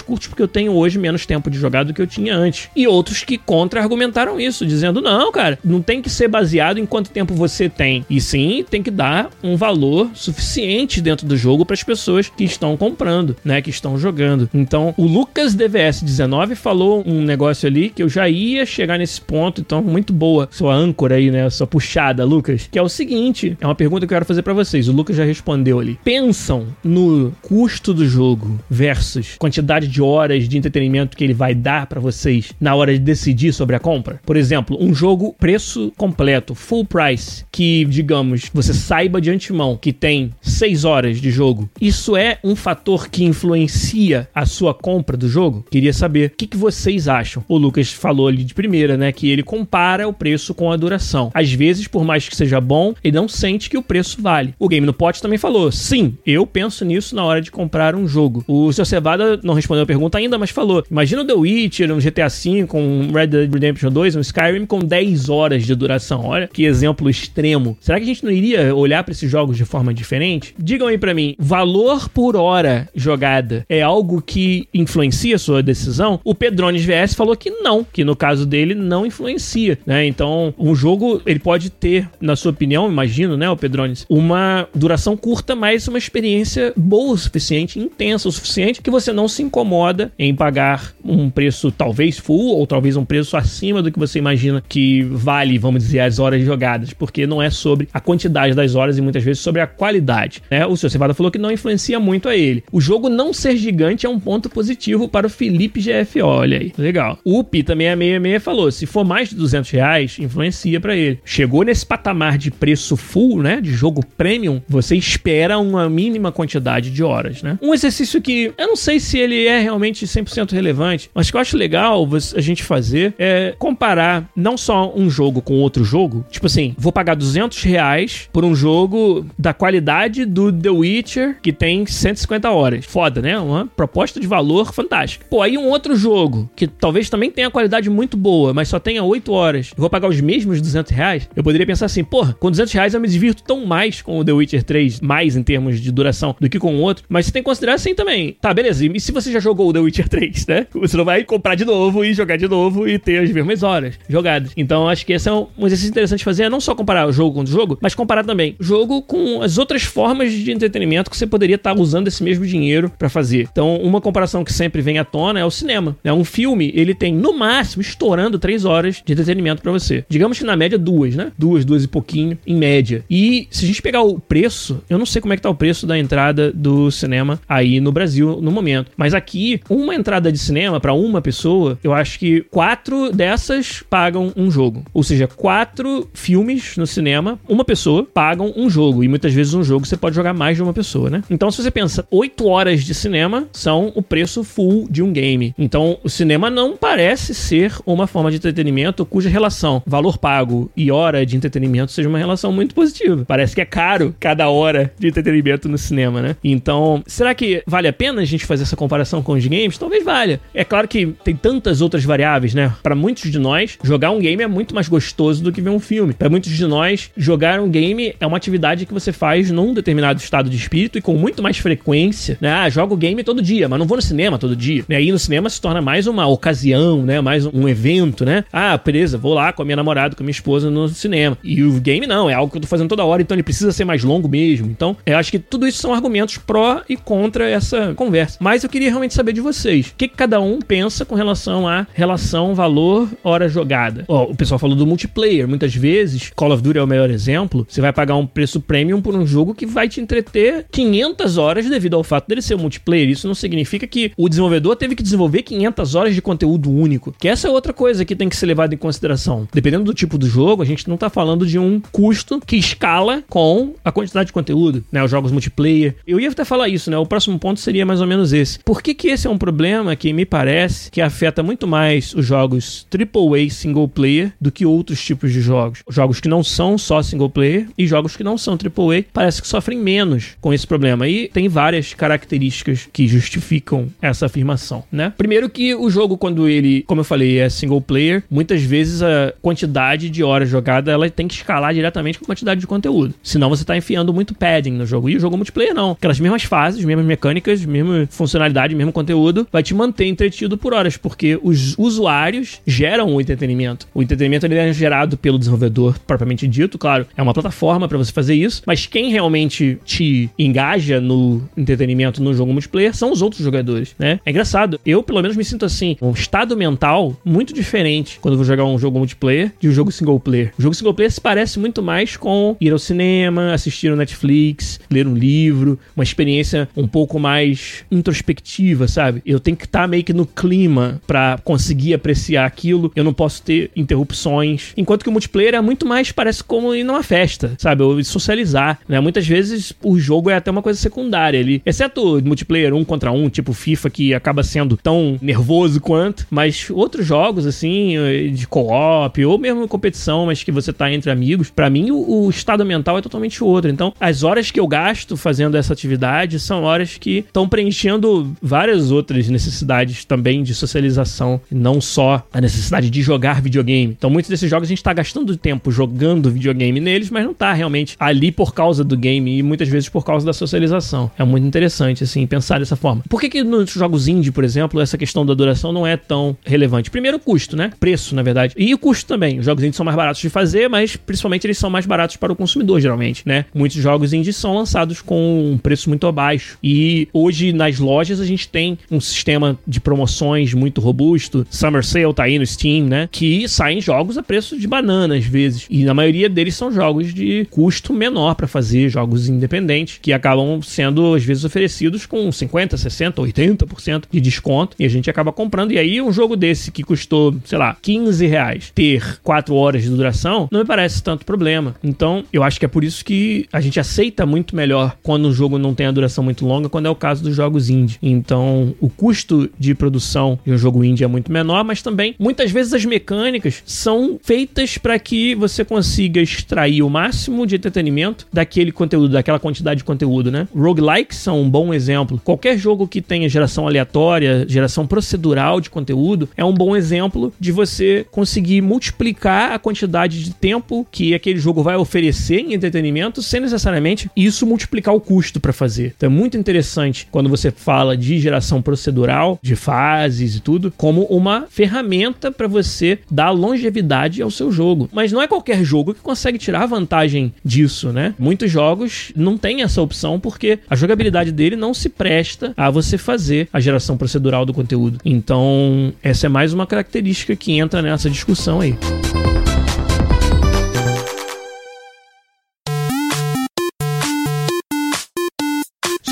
curtos porque eu tenho hoje menos tempo de jogar do que eu tinha antes. E outros que contra-argumentaram isso, dizendo: não, cara, não tem que ser baseado em quanto tempo você tem. E sim, tem que dar um valor suficiente dentro do jogo para as pessoas que estão comprando, né? Que estão jogando. Então, o Lucas DVS19 falou um negócio ali que eu já ia chegar nesse ponto, então, muito boa sua âncora aí, né? Sua puxada, Lucas. Que é o seguinte: é uma pergunta que eu quero fazer para vocês. O Lucas já respondeu ali. Pensam no custo do jogo versus quantidade de horas de entretenimento que ele vai dar para vocês na hora de decidir sobre a compra? Por exemplo, um jogo preço completo, full price, que, digamos, você saiba de antemão que tem 6 horas de jogo. Isso é um fator que influencia a sua compra do jogo? Queria saber o que, que vocês acham. O Lucas falou ali de primeira, né, que ele compara o preço com a duração. Às vezes, por mais que seja bom, ele não sente que o preço vale. O Game no Pot também falou: sim, eu penso nisso na hora de comprar um jogo. O seu Cevada não respondeu a pergunta ainda, mas falou: imagina o The Witcher, um GTA V, um Red Dead Redemption 2, um Skyrim com 10 horas de duração. Olha que exemplo extremo. Será que a gente não iria olhar para esses jogos de forma diferente? Digam aí para mim, valor por hora jogada é algo que influencia a sua decisão? O Pedrones VS falou que não, que no caso dele não influencia, né? Então, um jogo ele pode ter, na sua opinião, imagino, né, o Pedrones, uma duração curta, mas uma experiência boa o suficiente, intensa o suficiente que você não se incomoda em pagar um preço talvez full ou talvez um preço acima do que você imagina que vale, vamos dizer, as horas jogadas, porque não é sobre a quantidade das horas e muitas vezes sobre a qualidade. Né? O seu Cevada falou que não influencia muito a ele. O jogo não ser gigante é um ponto positivo para o Felipe GFO, olha aí. Legal. O Pita666 falou, se for mais de 200 reais, influencia para ele. Chegou nesse patamar de preço full, né, de jogo premium, você espera uma mínima quantidade de horas, né? Um exercício que eu não sei se ele é realmente 100% relevante, mas que eu acho legal a gente fazer é comparar não só um jogo com outro jogo, tipo assim, vou pagar 200 reais por um jogo da qualidade do The Witcher, que tem 150 horas. Foda, né? Uma proposta de valor fantástica. Pô, aí um outro jogo, que talvez também tenha qualidade muito boa, mas só tenha 8 horas, vou pagar os mesmos 200 reais, eu poderia pensar assim, porra, com 200 reais eu me divirto tão mais com o The Witcher 3, mais em termos de duração, do que com o outro, mas você tem que considerar assim também. Tá, beleza, e se você já jogou o The Witcher 3, né? <laughs> Você não vai comprar de novo e jogar de novo e ter as mesmas horas jogadas. Então, acho que esse é um exercício interessante de fazer, é não só comparar o jogo com o jogo, mas comparar também o jogo com as outras formas de entretenimento que você poderia estar usando esse mesmo dinheiro para fazer. Então, uma comparação que sempre vem à tona é o cinema. Né? Um filme, ele tem no máximo estourando três horas de entretenimento para você. Digamos que na média duas, né? Duas, duas e pouquinho, em média. E se a gente pegar o preço, eu não sei como é que tá o preço da entrada do cinema aí no Brasil no momento, mas aqui uma entrada de cinema para uma pessoa, eu acho que quatro dessas pagam um jogo. Ou seja, quatro filmes no cinema, uma pessoa pagam um jogo e muitas vezes um jogo você pode jogar mais de uma pessoa, né? Então, se você pensa, 8 horas de cinema são o preço full de um game. Então, o cinema não parece ser uma forma de entretenimento cuja relação valor pago e hora de entretenimento seja uma relação muito positiva. Parece que é caro cada hora de entretenimento no cinema, né? Então, será que vale a pena a gente fazer essa comparação com os games? Talvez valha. É claro que tem tantas outras variáveis, né? Para muitos de nós, jogar um game é muito mais gostoso do que ver um filme. Para muitos de nós, jogar um game é uma atividade que você faz num determinado estado de espírito e com muito mais frequência, né? Ah, jogo game todo dia, mas não vou no cinema todo dia. E aí no cinema se torna mais uma ocasião, né? Mais um evento, né? Ah, beleza, vou lá com a minha namorada, com a minha esposa no cinema. E o game não, é algo que eu tô fazendo toda hora, então ele precisa ser mais longo mesmo. Então, eu acho que tudo isso são argumentos pró e contra essa conversa. Mas eu queria realmente saber de vocês. O que, que cada um pensa com relação a relação valor-hora jogada? Ó, o pessoal falou do multiplayer. Muitas vezes, Call of Duty é o melhor exemplo. Você vai pagar um preço premium por um jogo que vai te entreter 500 horas devido ao fato dele ser multiplayer. Isso não significa que o desenvolvedor teve que desenvolver 500 horas de conteúdo único. Que essa é outra coisa que tem que ser levada em consideração. Dependendo do tipo do jogo, a gente não tá falando de um custo que escala com a quantidade de conteúdo, né? Os jogos multiplayer. Eu ia até falar isso, né? O próximo ponto seria mais ou menos esse. Por que que esse é um problema que me parece que afeta muito mais os jogos AAA single player do que outros tipos de jogos? Jogos que não são só single player e jogos que não são AAA parece que sofrem menos com esse problema. E tem várias características que justificam essa afirmação, né? Primeiro que o jogo, quando ele, como eu falei, é single player, muitas vezes a quantidade de horas jogada ela tem que escalar diretamente com a quantidade de conteúdo. Senão você está enfiando muito padding no jogo. E o jogo multiplayer não. Aquelas mesmas fases fases, mesmas mecânicas, mesma funcionalidade, mesmo conteúdo, vai te manter entretido por horas, porque os usuários geram o entretenimento. O entretenimento ele é gerado pelo desenvolvedor propriamente dito, claro, é uma plataforma para você fazer isso, mas quem realmente te engaja no entretenimento no jogo multiplayer são os outros jogadores, né? É engraçado, eu pelo menos me sinto assim, um estado mental muito diferente quando vou jogar um jogo multiplayer de um jogo single player. O jogo single player se parece muito mais com ir ao cinema, assistir no Netflix, ler um livro, uma experiência um pouco mais introspectiva, sabe? Eu tenho que estar tá meio que no clima para conseguir apreciar aquilo. Eu não posso ter interrupções. Enquanto que o multiplayer é muito mais parece como ir numa festa, sabe? Ou socializar, né? Muitas vezes o jogo é até uma coisa secundária ali, exceto multiplayer um contra um, tipo FIFA que acaba sendo tão nervoso quanto, mas outros jogos assim de co-op ou mesmo competição, mas que você tá entre amigos, para mim o, o estado mental é totalmente outro. Então, as horas que eu gasto fazendo essa atividade são horas que estão preenchendo várias outras necessidades também de socialização, não só a necessidade de jogar videogame. Então, muitos desses jogos a gente está gastando tempo jogando videogame neles, mas não está realmente ali por causa do game e muitas vezes por causa da socialização. É muito interessante, assim, pensar dessa forma. Por que, que nos jogos indie, por exemplo, essa questão da duração não é tão relevante? Primeiro, o custo, né? Preço, na verdade. E o custo também. Os jogos indie são mais baratos de fazer, mas principalmente eles são mais baratos para o consumidor, geralmente, né? Muitos jogos indie são lançados com um preço muito baixo. E hoje nas lojas a gente tem um sistema de promoções muito robusto. Summer Sale tá aí no Steam, né? Que saem jogos a preço de banana às vezes. E na maioria deles são jogos de custo menor para fazer, jogos independentes, que acabam sendo às vezes oferecidos com 50, 60, 80% de desconto. E a gente acaba comprando. E aí um jogo desse que custou, sei lá, 15 reais, ter 4 horas de duração, não me parece tanto problema. Então, eu acho que é por isso que a gente aceita muito melhor quando um jogo não tem a duração muito longa, quando é o caso dos jogos indie. Então, o custo de produção de um jogo indie é muito menor, mas também muitas vezes as mecânicas são feitas para que você consiga extrair o máximo de entretenimento daquele conteúdo, daquela quantidade de conteúdo, né? Roguelikes são um bom exemplo. Qualquer jogo que tenha geração aleatória, geração procedural de conteúdo, é um bom exemplo de você conseguir multiplicar a quantidade de tempo que aquele jogo vai oferecer em entretenimento sem necessariamente isso multiplicar o custo para fazer. Então é muito interessante quando você fala de geração procedural, de fases e tudo, como uma ferramenta para você dar longevidade ao seu jogo. Mas não é qualquer jogo que consegue tirar vantagem disso, né? Muitos jogos não têm essa opção porque a jogabilidade dele não se presta a você fazer a geração procedural do conteúdo. Então, essa é mais uma característica que entra nessa discussão aí.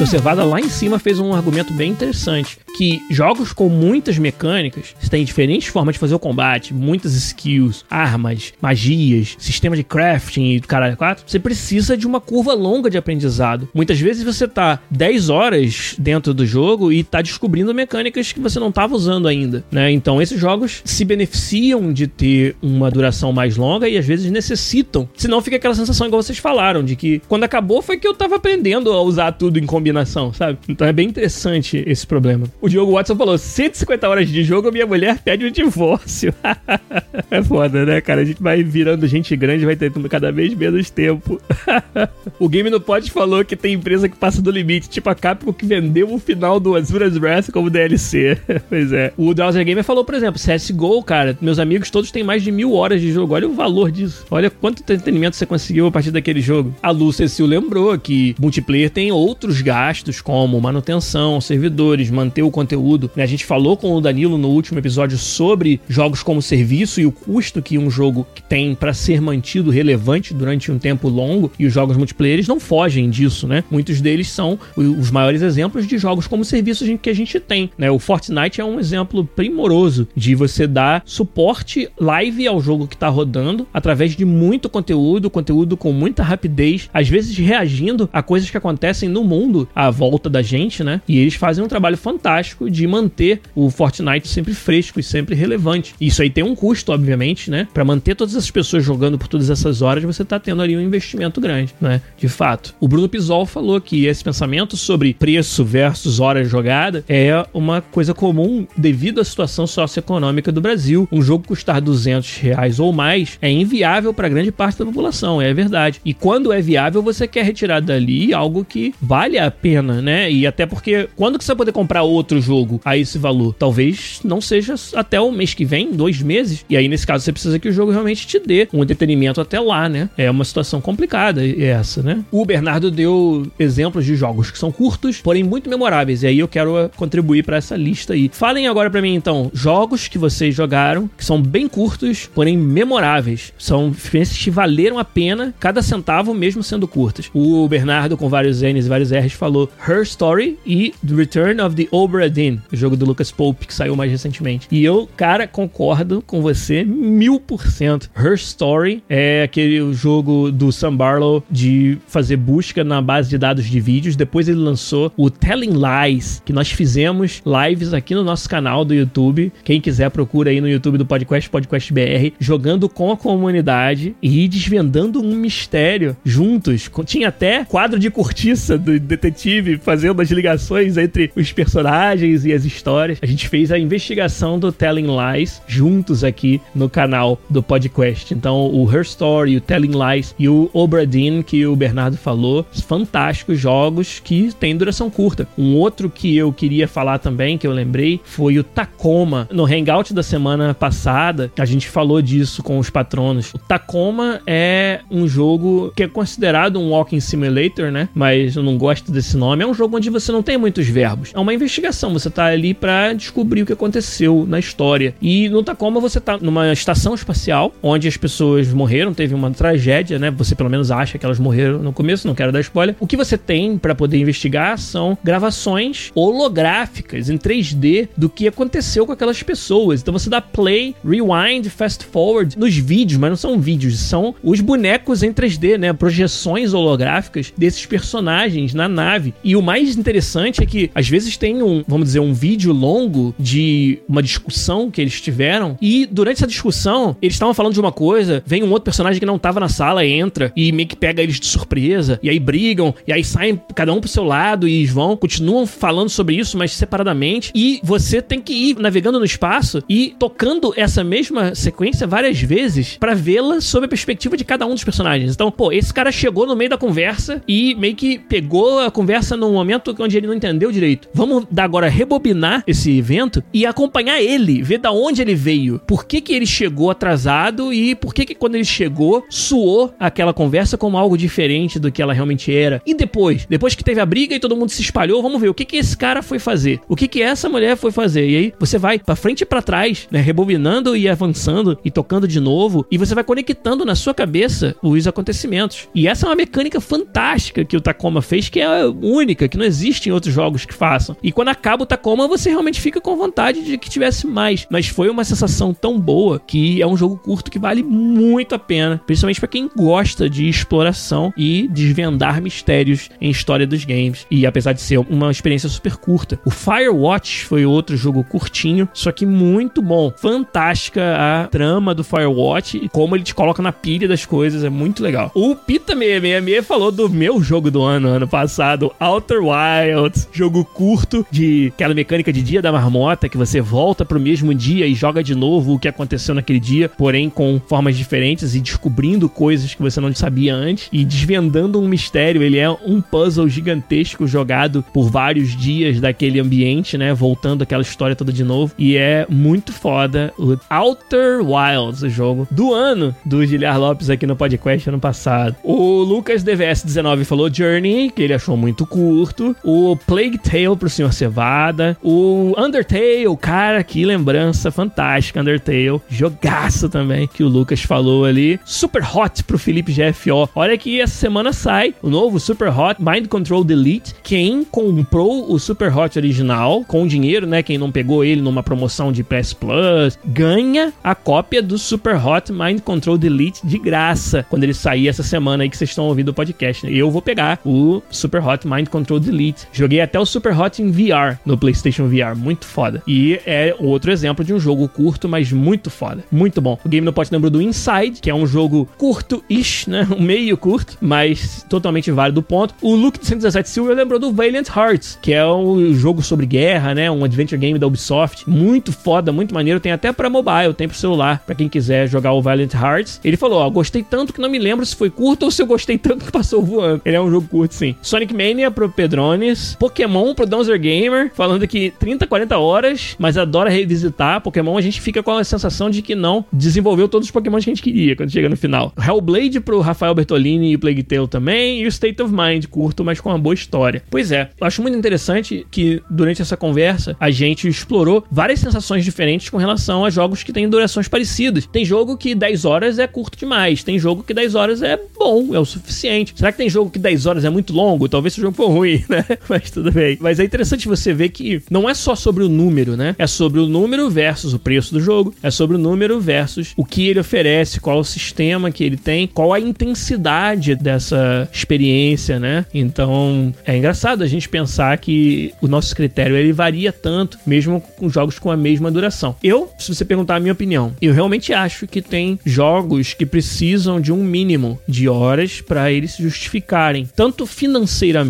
Socievada lá em cima fez um argumento bem interessante, que jogos com muitas mecânicas, você tem diferentes formas de fazer o combate, muitas skills, armas, magias, sistema de crafting e caralho 4, você precisa de uma curva longa de aprendizado. Muitas vezes você tá 10 horas dentro do jogo e tá descobrindo mecânicas que você não estava usando ainda, né? Então esses jogos se beneficiam de ter uma duração mais longa e às vezes necessitam. Senão fica aquela sensação igual vocês falaram, de que quando acabou foi que eu tava aprendendo a usar tudo em combinação combinação, sabe? Então é bem interessante esse problema. O Diogo Watson falou: 150 horas de jogo, minha mulher pede um divórcio. <laughs> é foda, né, cara? A gente vai virando gente grande, vai tendo cada vez menos tempo. <laughs> o Game no Pod falou que tem empresa que passa do limite, tipo a Capcom que vendeu o final do Azura's Wrath como DLC. <laughs> pois é. O Drowser Gamer falou, por exemplo, CSGO, cara, meus amigos todos têm mais de mil horas de jogo. Olha o valor disso. Olha quanto entretenimento você conseguiu a partir daquele jogo. A Lu Cecil lembrou que multiplayer tem outros gastos como manutenção, servidores, manter o conteúdo. A gente falou com o Danilo no último episódio sobre jogos como serviço e o custo que um jogo tem para ser mantido relevante durante um tempo longo. E os jogos multiplayer não fogem disso, né? Muitos deles são os maiores exemplos de jogos como serviço que a gente tem. Né? O Fortnite é um exemplo primoroso de você dar suporte live ao jogo que está rodando através de muito conteúdo, conteúdo com muita rapidez, às vezes reagindo a coisas que acontecem no mundo à volta da gente, né? E eles fazem um trabalho fantástico de manter o Fortnite sempre fresco e sempre relevante. Isso aí tem um custo, obviamente, né? Para manter todas essas pessoas jogando por todas essas horas, você tá tendo ali um investimento grande, né? De fato. O Bruno Pisol falou que esse pensamento sobre preço versus horas jogada é uma coisa comum devido à situação socioeconômica do Brasil. Um jogo custar 200 reais ou mais é inviável para grande parte da população, é verdade. E quando é viável, você quer retirar dali algo que vale a pena, né? E até porque quando que você vai poder comprar outro jogo a esse valor? Talvez não seja até o mês que vem, dois meses. E aí, nesse caso, você precisa que o jogo realmente te dê um entretenimento até lá, né? É uma situação complicada essa, né? O Bernardo deu exemplos de jogos que são curtos, porém muito memoráveis. E aí eu quero uh, contribuir para essa lista aí. Falem agora para mim, então, jogos que vocês jogaram, que são bem curtos, porém memoráveis. São experiências que valeram a pena cada centavo, mesmo sendo curtas. O Bernardo, com vários N's e vários R's, falou Her Story e The Return of the Obra Dinn, o jogo do Lucas Pope, que saiu mais recentemente. E eu, cara, concordo com você mil por cento. Her Story é aquele jogo do Sam Barlow de fazer busca na base de dados de vídeos. Depois ele lançou o Telling Lies, que nós fizemos lives aqui no nosso canal do YouTube. Quem quiser, procura aí no YouTube do Podcast, Podcast BR, jogando com a comunidade e desvendando um mistério juntos. Tinha até quadro de cortiça do detetive fazendo as ligações entre os personagens e as histórias. A gente fez a investigação do Telling Lies juntos aqui no canal do podcast. Então, o Her Story, o Telling Lies e o Obradin, que o Bernardo falou, fantásticos jogos que têm duração curta. Um outro que eu queria falar também, que eu lembrei, foi o Tacoma. No Hangout da semana passada, a gente falou disso com os patronos. O Tacoma é um jogo que é considerado um walking simulator, né? Mas eu não gosto desse nome. É um jogo onde você não tem muitos verbos. É uma investigação. Você tá ali para descobrir o que aconteceu na história. E no Tacoma você tá numa estação espacial onde as pessoas morreram, teve uma tragédia, né? Você pelo menos acha que elas morreram no começo, não quero dar spoiler. O que você tem para poder investigar são gravações holográficas em 3D do que aconteceu com aquelas pessoas. Então você dá play, rewind, fast forward nos vídeos, mas não são vídeos, são os bonecos em 3D, né? Projeções holográficas desses personagens na nave. E o mais interessante é que às vezes tem um, vamos dizer, um vídeo longo de uma discussão que eles tiveram e durante essa discussão eles estavam falando de uma coisa, vem um outro personagem que não tava na sala, entra e meio que pega eles de surpresa, e aí brigam, e aí saem cada um pro seu lado e vão, continuam falando sobre isso, mas separadamente. E você tem que ir navegando no espaço e tocando essa mesma sequência várias vezes para vê-la sob a perspectiva de cada um dos personagens. Então, pô, esse cara chegou no meio da conversa e meio que pegou a conversa num momento onde ele não entendeu direito. Vamos agora rebobinar esse evento e acompanhar ele, ver da onde ele veio, por que que ele chegou atrasado e por que que quando ele chegou suou aquela conversa como algo diferente do que ela realmente era. E depois, depois que teve a briga e todo mundo se espalhou, vamos ver o que que esse cara foi fazer, o que que essa mulher foi fazer. E aí você vai para frente e para trás, né, rebobinando e avançando e tocando de novo e você vai conectando na sua cabeça os acontecimentos. E essa é uma mecânica fantástica que o Tacoma fez, que é única, que não existe em outros jogos que façam. E quando acaba o Tacoma, você realmente fica com vontade de que tivesse mais. Mas foi uma sensação tão boa que é um jogo curto que vale muito a pena, principalmente para quem gosta de exploração e desvendar mistérios em história dos games. E apesar de ser uma experiência super curta, o Firewatch foi outro jogo curtinho, só que muito bom. Fantástica a trama do Firewatch e como ele te coloca na pilha das coisas, é muito legal. O Pita 666 falou do meu jogo do ano, ano passado, Outer Wilds, jogo curto de aquela mecânica de dia da marmota que você volta pro mesmo dia e joga de novo o que aconteceu naquele dia, porém com formas diferentes e descobrindo coisas que você não sabia antes e desvendando um mistério. Ele é um puzzle gigantesco jogado por vários dias daquele ambiente, né? Voltando aquela história toda de novo. E é muito foda. O Outer Wilds, o jogo do ano do Giliar Lopes aqui no podcast ano passado. O Lucas DVS19 falou Journey, que ele achou muito curto. O Plague Tale pro Senhor Cevada. O Undertale, cara, que lembrança fantástica. Undertale, jogaço também, que o Lucas falou ali. Super Hot pro Felipe GFO. Olha que essa semana sai o novo Super Hot Mind Control Delete. Quem comprou o Super Hot original com dinheiro, né? Quem não pegou ele numa promoção de PS Plus, ganha a cópia do Super Hot Mind Control Delete de graça quando ele sair essa semana aí que vocês estão ouvindo o podcast. Né? Eu vou pegar o Super Hot Mind Control Delete. Joguei até o Super Hot em VR no PlayStation VR, muito foda. E é outro exemplo de um jogo curto, mas muito foda, muito bom. O Game no Pot lembrou do Inside, que é um jogo curto-ish, né? <laughs> Um meio curto, mas totalmente válido do ponto. O Luke de 117 Silver lembrou do Valiant Hearts, que é um jogo sobre guerra, né? Um adventure game da Ubisoft. Muito foda, muito maneiro. Tem até para mobile, tem pro celular, para quem quiser jogar o Valiant Hearts. Ele falou: Ó, gostei tanto que não me lembro se foi curto ou se eu gostei tanto que passou voando. Ele é um jogo curto, sim. Sonic Trackmania pro Pedrones, Pokémon pro Donzer Gamer, falando que 30, 40 horas, mas adora revisitar Pokémon. A gente fica com a sensação de que não desenvolveu todos os Pokémon que a gente queria quando chega no final. Hellblade pro Rafael Bertolini e Plague Tale também, e o State of Mind, curto, mas com uma boa história. Pois é, eu acho muito interessante que durante essa conversa a gente explorou várias sensações diferentes com relação a jogos que têm durações parecidas. Tem jogo que 10 horas é curto demais, tem jogo que 10 horas é bom, é o suficiente. Será que tem jogo que 10 horas é muito longo? Talvez se o jogo for ruim, <laughs> né? Mas tudo bem. Mas é interessante você ver que não é só sobre o número, né? É sobre o número versus o preço do jogo, é sobre o número versus o que ele oferece, qual o sistema que ele tem, qual a intensidade dessa experiência, né? Então, é engraçado a gente pensar que o nosso critério ele varia tanto, mesmo com jogos com a mesma duração. Eu, se você perguntar a minha opinião, eu realmente acho que tem jogos que precisam de um mínimo de horas para eles se justificarem, tanto financeiramente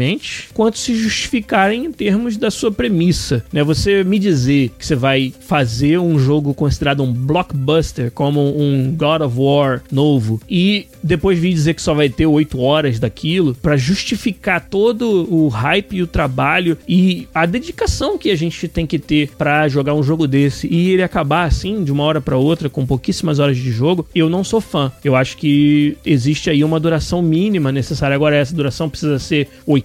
quanto se justificarem em termos da sua premissa, né? Você me dizer que você vai fazer um jogo considerado um blockbuster como um God of War novo e depois vir dizer que só vai ter 8 horas daquilo para justificar todo o hype e o trabalho e a dedicação que a gente tem que ter para jogar um jogo desse e ele acabar assim de uma hora para outra com pouquíssimas horas de jogo, eu não sou fã. Eu acho que existe aí uma duração mínima necessária. Agora essa duração precisa ser 80,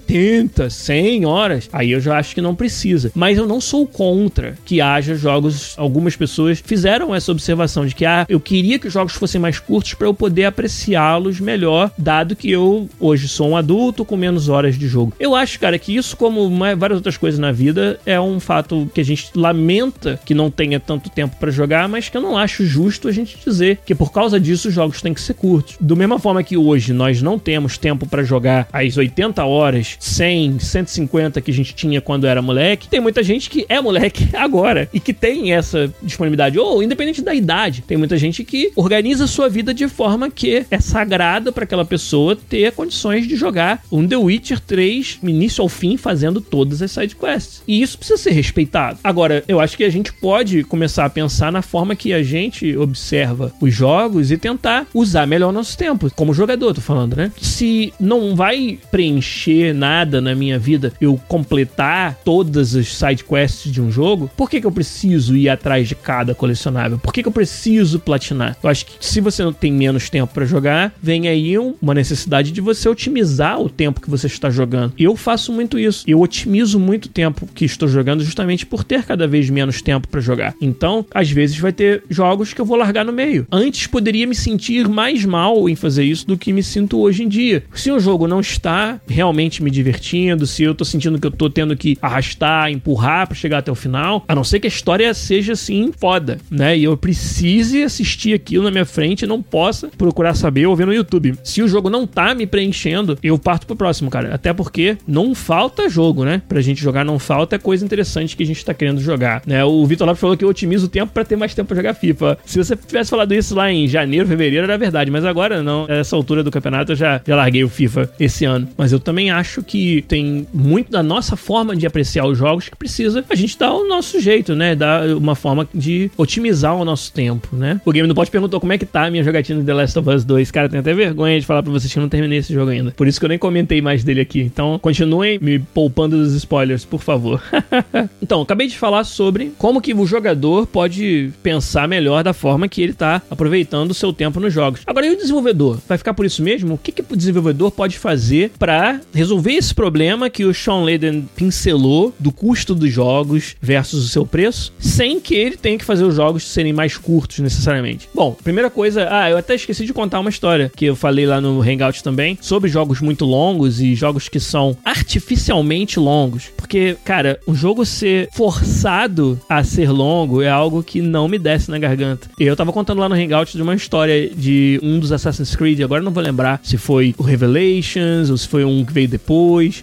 100 horas. Aí eu já acho que não precisa. Mas eu não sou contra que haja jogos, algumas pessoas fizeram essa observação de que ah, eu queria que os jogos fossem mais curtos para eu poder apreciá-los melhor, dado que eu hoje sou um adulto com menos horas de jogo. Eu acho, cara, que isso, como várias outras coisas na vida, é um fato que a gente lamenta que não tenha tanto tempo para jogar, mas que eu não acho justo a gente dizer que por causa disso os jogos têm que ser curtos. Do mesma forma que hoje nós não temos tempo para jogar as 80 horas, 100, 150 que a gente tinha quando era moleque, tem muita gente que é moleque <laughs> agora e que tem essa disponibilidade, ou independente da idade, tem muita gente que organiza sua vida de forma que é sagrada para aquela pessoa ter condições de jogar um The Witcher 3 início ao fim fazendo todas as side quests. E isso precisa ser respeitado. Agora, eu acho que a gente pode começar a pensar na forma que a gente observa os jogos e tentar usar melhor nosso tempo, como jogador, tô falando, né? Se não vai preencher nada na minha vida eu completar todas as side quests de um jogo, por que, que eu preciso ir atrás de cada colecionável? Por que, que eu preciso platinar? Eu acho que se você não tem menos tempo para jogar, vem aí uma necessidade de você otimizar o tempo que você está jogando. Eu faço muito isso. Eu otimizo muito o tempo que estou jogando justamente por ter cada vez menos tempo para jogar. Então, às vezes vai ter jogos que eu vou largar no meio. Antes poderia me sentir mais mal em fazer isso do que me sinto hoje em dia. Se o jogo não está realmente me divertindo, se eu tô sentindo que eu tô tendo que arrastar, empurrar para chegar até o final, a não ser que a história seja assim foda, né? E eu precise assistir aquilo na minha frente, não possa procurar saber ou ver no YouTube. Se o jogo não tá me preenchendo, eu parto pro próximo, cara. Até porque não falta jogo, né? Pra gente jogar não falta coisa interessante que a gente tá querendo jogar, né? O Vitor Lopes falou que eu otimizo o tempo para ter mais tempo pra jogar FIFA. Se você tivesse falado isso lá em janeiro, fevereiro, era verdade, mas agora não. Essa altura do campeonato eu já, já larguei o FIFA esse ano. Mas eu também acho que tem muito da nossa forma de apreciar os jogos que precisa a gente dar o nosso jeito, né? Dar uma forma de otimizar o nosso tempo, né? O Game do Pod perguntou como é que tá a minha jogatina de The Last of Us 2. Cara, tenho até vergonha de falar pra vocês que eu não terminei esse jogo ainda. Por isso que eu nem comentei mais dele aqui. Então, continuem me poupando dos spoilers, por favor. <laughs> então, acabei de falar sobre como que o jogador pode pensar melhor da forma que ele tá aproveitando o seu tempo nos jogos. Agora, e o desenvolvedor? Vai ficar por isso mesmo? O que, que o desenvolvedor pode fazer para resolver esse problema que o Sean Layden pincelou do custo dos jogos versus o seu preço, sem que ele tenha que fazer os jogos serem mais curtos necessariamente? Bom, primeira coisa, ah, eu até esqueci de contar uma história que eu falei lá no Hangout também sobre jogos muito longos e jogos que são artificialmente longos. Porque, cara, um jogo ser forçado a ser longo é algo que não me desce na garganta. Eu tava contando lá no Hangout de uma história de um dos Assassin's Creed, agora não vou lembrar se foi o Revelations ou se foi um que veio depois.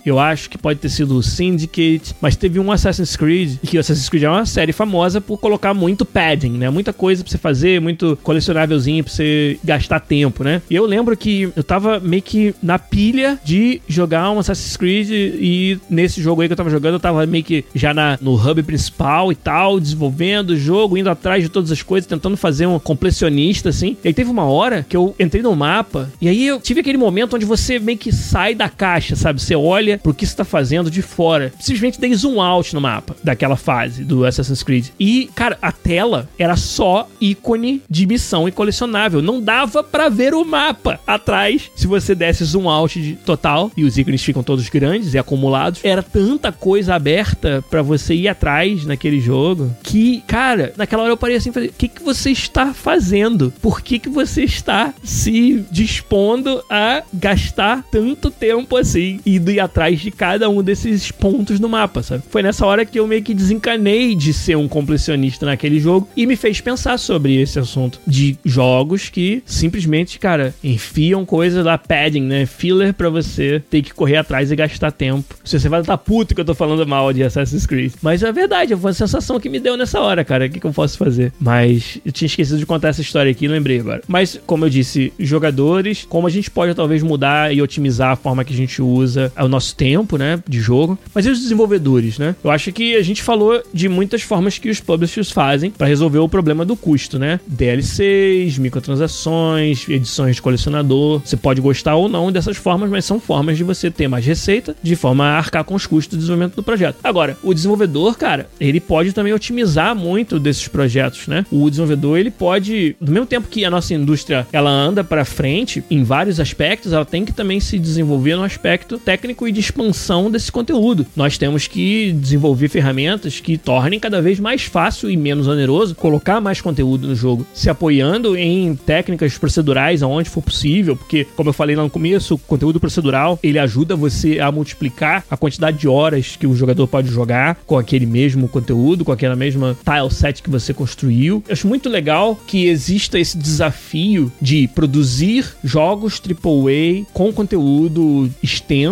Eu acho que pode ter sido o Syndicate, mas teve um Assassin's Creed, que o Assassin's Creed é uma série famosa por colocar muito padding, né? Muita coisa pra você fazer, muito colecionávelzinho pra você gastar tempo, né? E eu lembro que eu tava meio que na pilha de jogar um Assassin's Creed e nesse jogo aí que eu tava jogando, eu tava meio que já na, no hub principal e tal, desenvolvendo o jogo, indo atrás de todas as coisas, tentando fazer um completionista, assim. E aí teve uma hora que eu entrei no mapa e aí eu tive aquele momento onde você meio que sai da caixa, sabe? Sabe? Você olha pro que você tá fazendo de fora. Simplesmente dei zoom out no mapa daquela fase do Assassin's Creed. E, cara, a tela era só ícone de missão e colecionável. Não dava para ver o mapa atrás se você desse zoom out de total e os ícones ficam todos grandes e acumulados. Era tanta coisa aberta para você ir atrás naquele jogo que, cara, naquela hora eu parei assim, falei, o que que você está fazendo? Por que que você está se dispondo a gastar tanto tempo assim indo ir atrás de cada um desses pontos no mapa, sabe? Foi nessa hora que eu meio que desencanei de ser um completionista naquele jogo e me fez pensar sobre esse assunto de jogos que simplesmente, cara, enfiam coisas lá, padding, né? Filler para você ter que correr atrás e gastar tempo. Se você vai estar puto que eu tô falando mal de Assassin's Creed. Mas é verdade, foi a sensação que me deu nessa hora, cara. O que, que eu posso fazer? Mas eu tinha esquecido de contar essa história aqui, lembrei agora. Mas, como eu disse, jogadores, como a gente pode talvez mudar e otimizar a forma que a gente usa o nosso tempo, né, de jogo. Mas e os desenvolvedores, né? Eu acho que a gente falou de muitas formas que os publishers fazem para resolver o problema do custo, né? DLCs, microtransações, edições de colecionador. Você pode gostar ou não dessas formas, mas são formas de você ter mais receita, de forma a arcar com os custos do desenvolvimento do projeto. Agora, o desenvolvedor, cara, ele pode também otimizar muito desses projetos, né? O desenvolvedor, ele pode, do mesmo tempo que a nossa indústria ela anda para frente em vários aspectos, ela tem que também se desenvolver no aspecto técnico e de expansão desse conteúdo. Nós temos que desenvolver ferramentas que tornem cada vez mais fácil e menos oneroso colocar mais conteúdo no jogo, se apoiando em técnicas procedurais aonde for possível, porque como eu falei lá no começo, o conteúdo procedural, ele ajuda você a multiplicar a quantidade de horas que o jogador pode jogar com aquele mesmo conteúdo, com aquela mesma tile set que você construiu. Eu acho muito legal que exista esse desafio de produzir jogos AAA com conteúdo extenso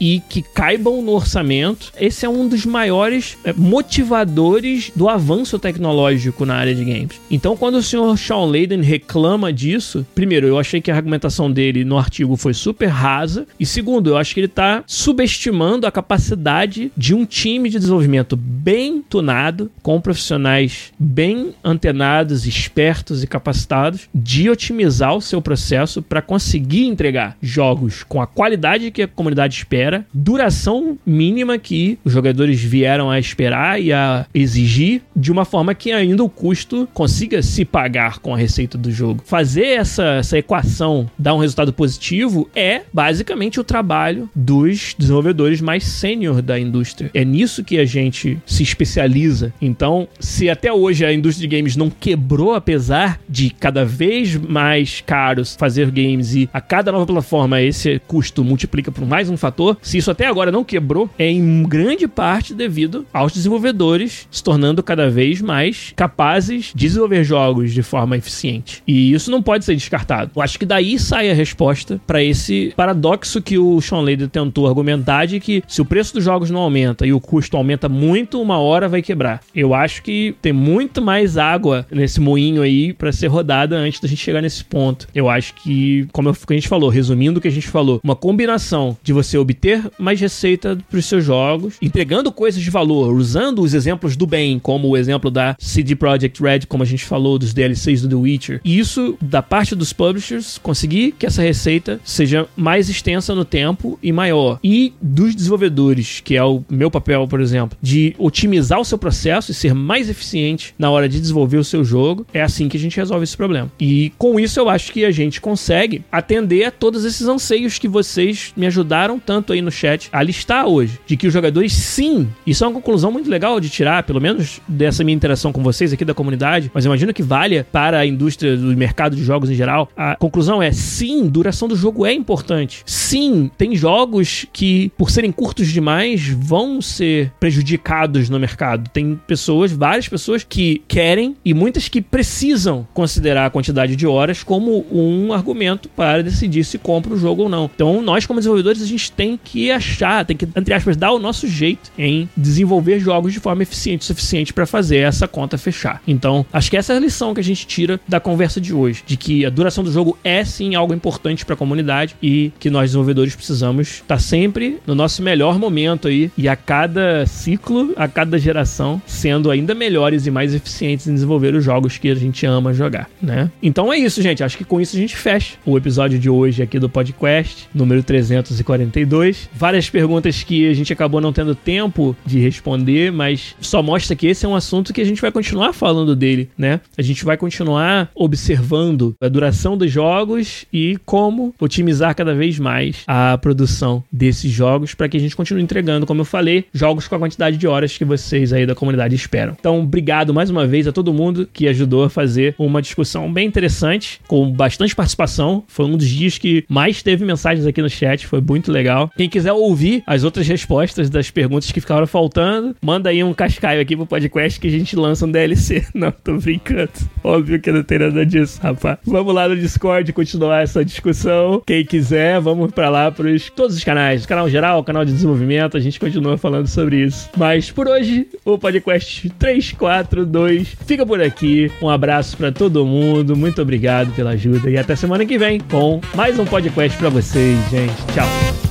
e que caibam no orçamento. Esse é um dos maiores é, motivadores do avanço tecnológico na área de games. Então, quando o senhor Sean Layden reclama disso, primeiro, eu achei que a argumentação dele no artigo foi super rasa, e segundo, eu acho que ele está subestimando a capacidade de um time de desenvolvimento bem tunado, com profissionais bem antenados, espertos e capacitados, de otimizar o seu processo para conseguir entregar jogos com a qualidade que a comunidade espera, duração mínima que os jogadores vieram a esperar e a exigir, de uma forma que ainda o custo consiga se pagar com a receita do jogo. Fazer essa, essa equação dar um resultado positivo é basicamente o trabalho dos desenvolvedores mais sênior da indústria. É nisso que a gente se especializa. Então, se até hoje a indústria de games não quebrou, apesar de cada vez mais caros fazer games e a cada nova plataforma esse custo multiplica por mais um fator, se isso até agora não quebrou, é em grande parte devido aos desenvolvedores se tornando cada vez mais capazes de desenvolver jogos de forma eficiente. E isso não pode ser descartado. Eu acho que daí sai a resposta para esse paradoxo que o Sean Layden tentou argumentar de que se o preço dos jogos não aumenta e o custo aumenta muito, uma hora vai quebrar. Eu acho que tem muito mais água nesse moinho aí para ser rodada antes da gente chegar nesse ponto. Eu acho que, como a gente falou, resumindo o que a gente falou, uma combinação de você obter mais receita para os seus jogos, entregando coisas de valor, usando os exemplos do bem, como o exemplo da CD Projekt Red, como a gente falou dos DLCs do The Witcher. E isso da parte dos publishers conseguir que essa receita seja mais extensa no tempo e maior. E dos desenvolvedores, que é o meu papel, por exemplo, de otimizar o seu processo e ser mais eficiente na hora de desenvolver o seu jogo, é assim que a gente resolve esse problema. E com isso eu acho que a gente consegue atender a todos esses anseios que vocês me ajudaram tanto aí no chat a listar hoje. De que os jogadores, sim, isso é uma conclusão muito legal de tirar, pelo menos dessa minha interação com vocês aqui da comunidade, mas imagino que valha para a indústria do mercado de jogos em geral. A conclusão é sim, duração do jogo é importante. Sim, tem jogos que, por serem curtos demais, vão ser prejudicados no mercado. Tem pessoas, várias pessoas que querem e muitas que precisam considerar a quantidade de horas como um argumento para decidir se compra o jogo ou não. Então, nós como desenvolvedores, a gente tem que achar, tem que, entre aspas, dar o nosso jeito em desenvolver jogos de forma eficiente o suficiente para fazer essa conta fechar. Então, acho que essa é a lição que a gente tira da conversa de hoje, de que a duração do jogo é sim algo importante para a comunidade e que nós desenvolvedores precisamos estar tá sempre no nosso melhor momento aí e a cada ciclo, a cada geração, sendo ainda melhores e mais eficientes em desenvolver os jogos que a gente ama jogar, né? Então é isso, gente. Acho que com isso a gente fecha o episódio de hoje aqui do podcast, número 340 42. Várias perguntas que a gente acabou não tendo tempo de responder, mas só mostra que esse é um assunto que a gente vai continuar falando dele, né? A gente vai continuar observando a duração dos jogos e como otimizar cada vez mais a produção desses jogos para que a gente continue entregando, como eu falei, jogos com a quantidade de horas que vocês aí da comunidade esperam. Então, obrigado mais uma vez a todo mundo que ajudou a fazer uma discussão bem interessante, com bastante participação. Foi um dos dias que mais teve mensagens aqui no chat, foi muito legal. Quem quiser ouvir as outras respostas das perguntas que ficaram faltando, manda aí um cascaio aqui pro podcast que a gente lança um DLC. <laughs> Não, tô brincando. Óbvio que não tem nada disso, rapaz. Vamos lá no Discord continuar essa discussão. Quem quiser, vamos para lá pros todos os canais, canal geral, canal de desenvolvimento, a gente continua falando sobre isso. Mas por hoje, o podcast 342 fica por aqui. Um abraço para todo mundo, muito obrigado pela ajuda e até semana que vem com mais um podcast para vocês, gente. Tchau.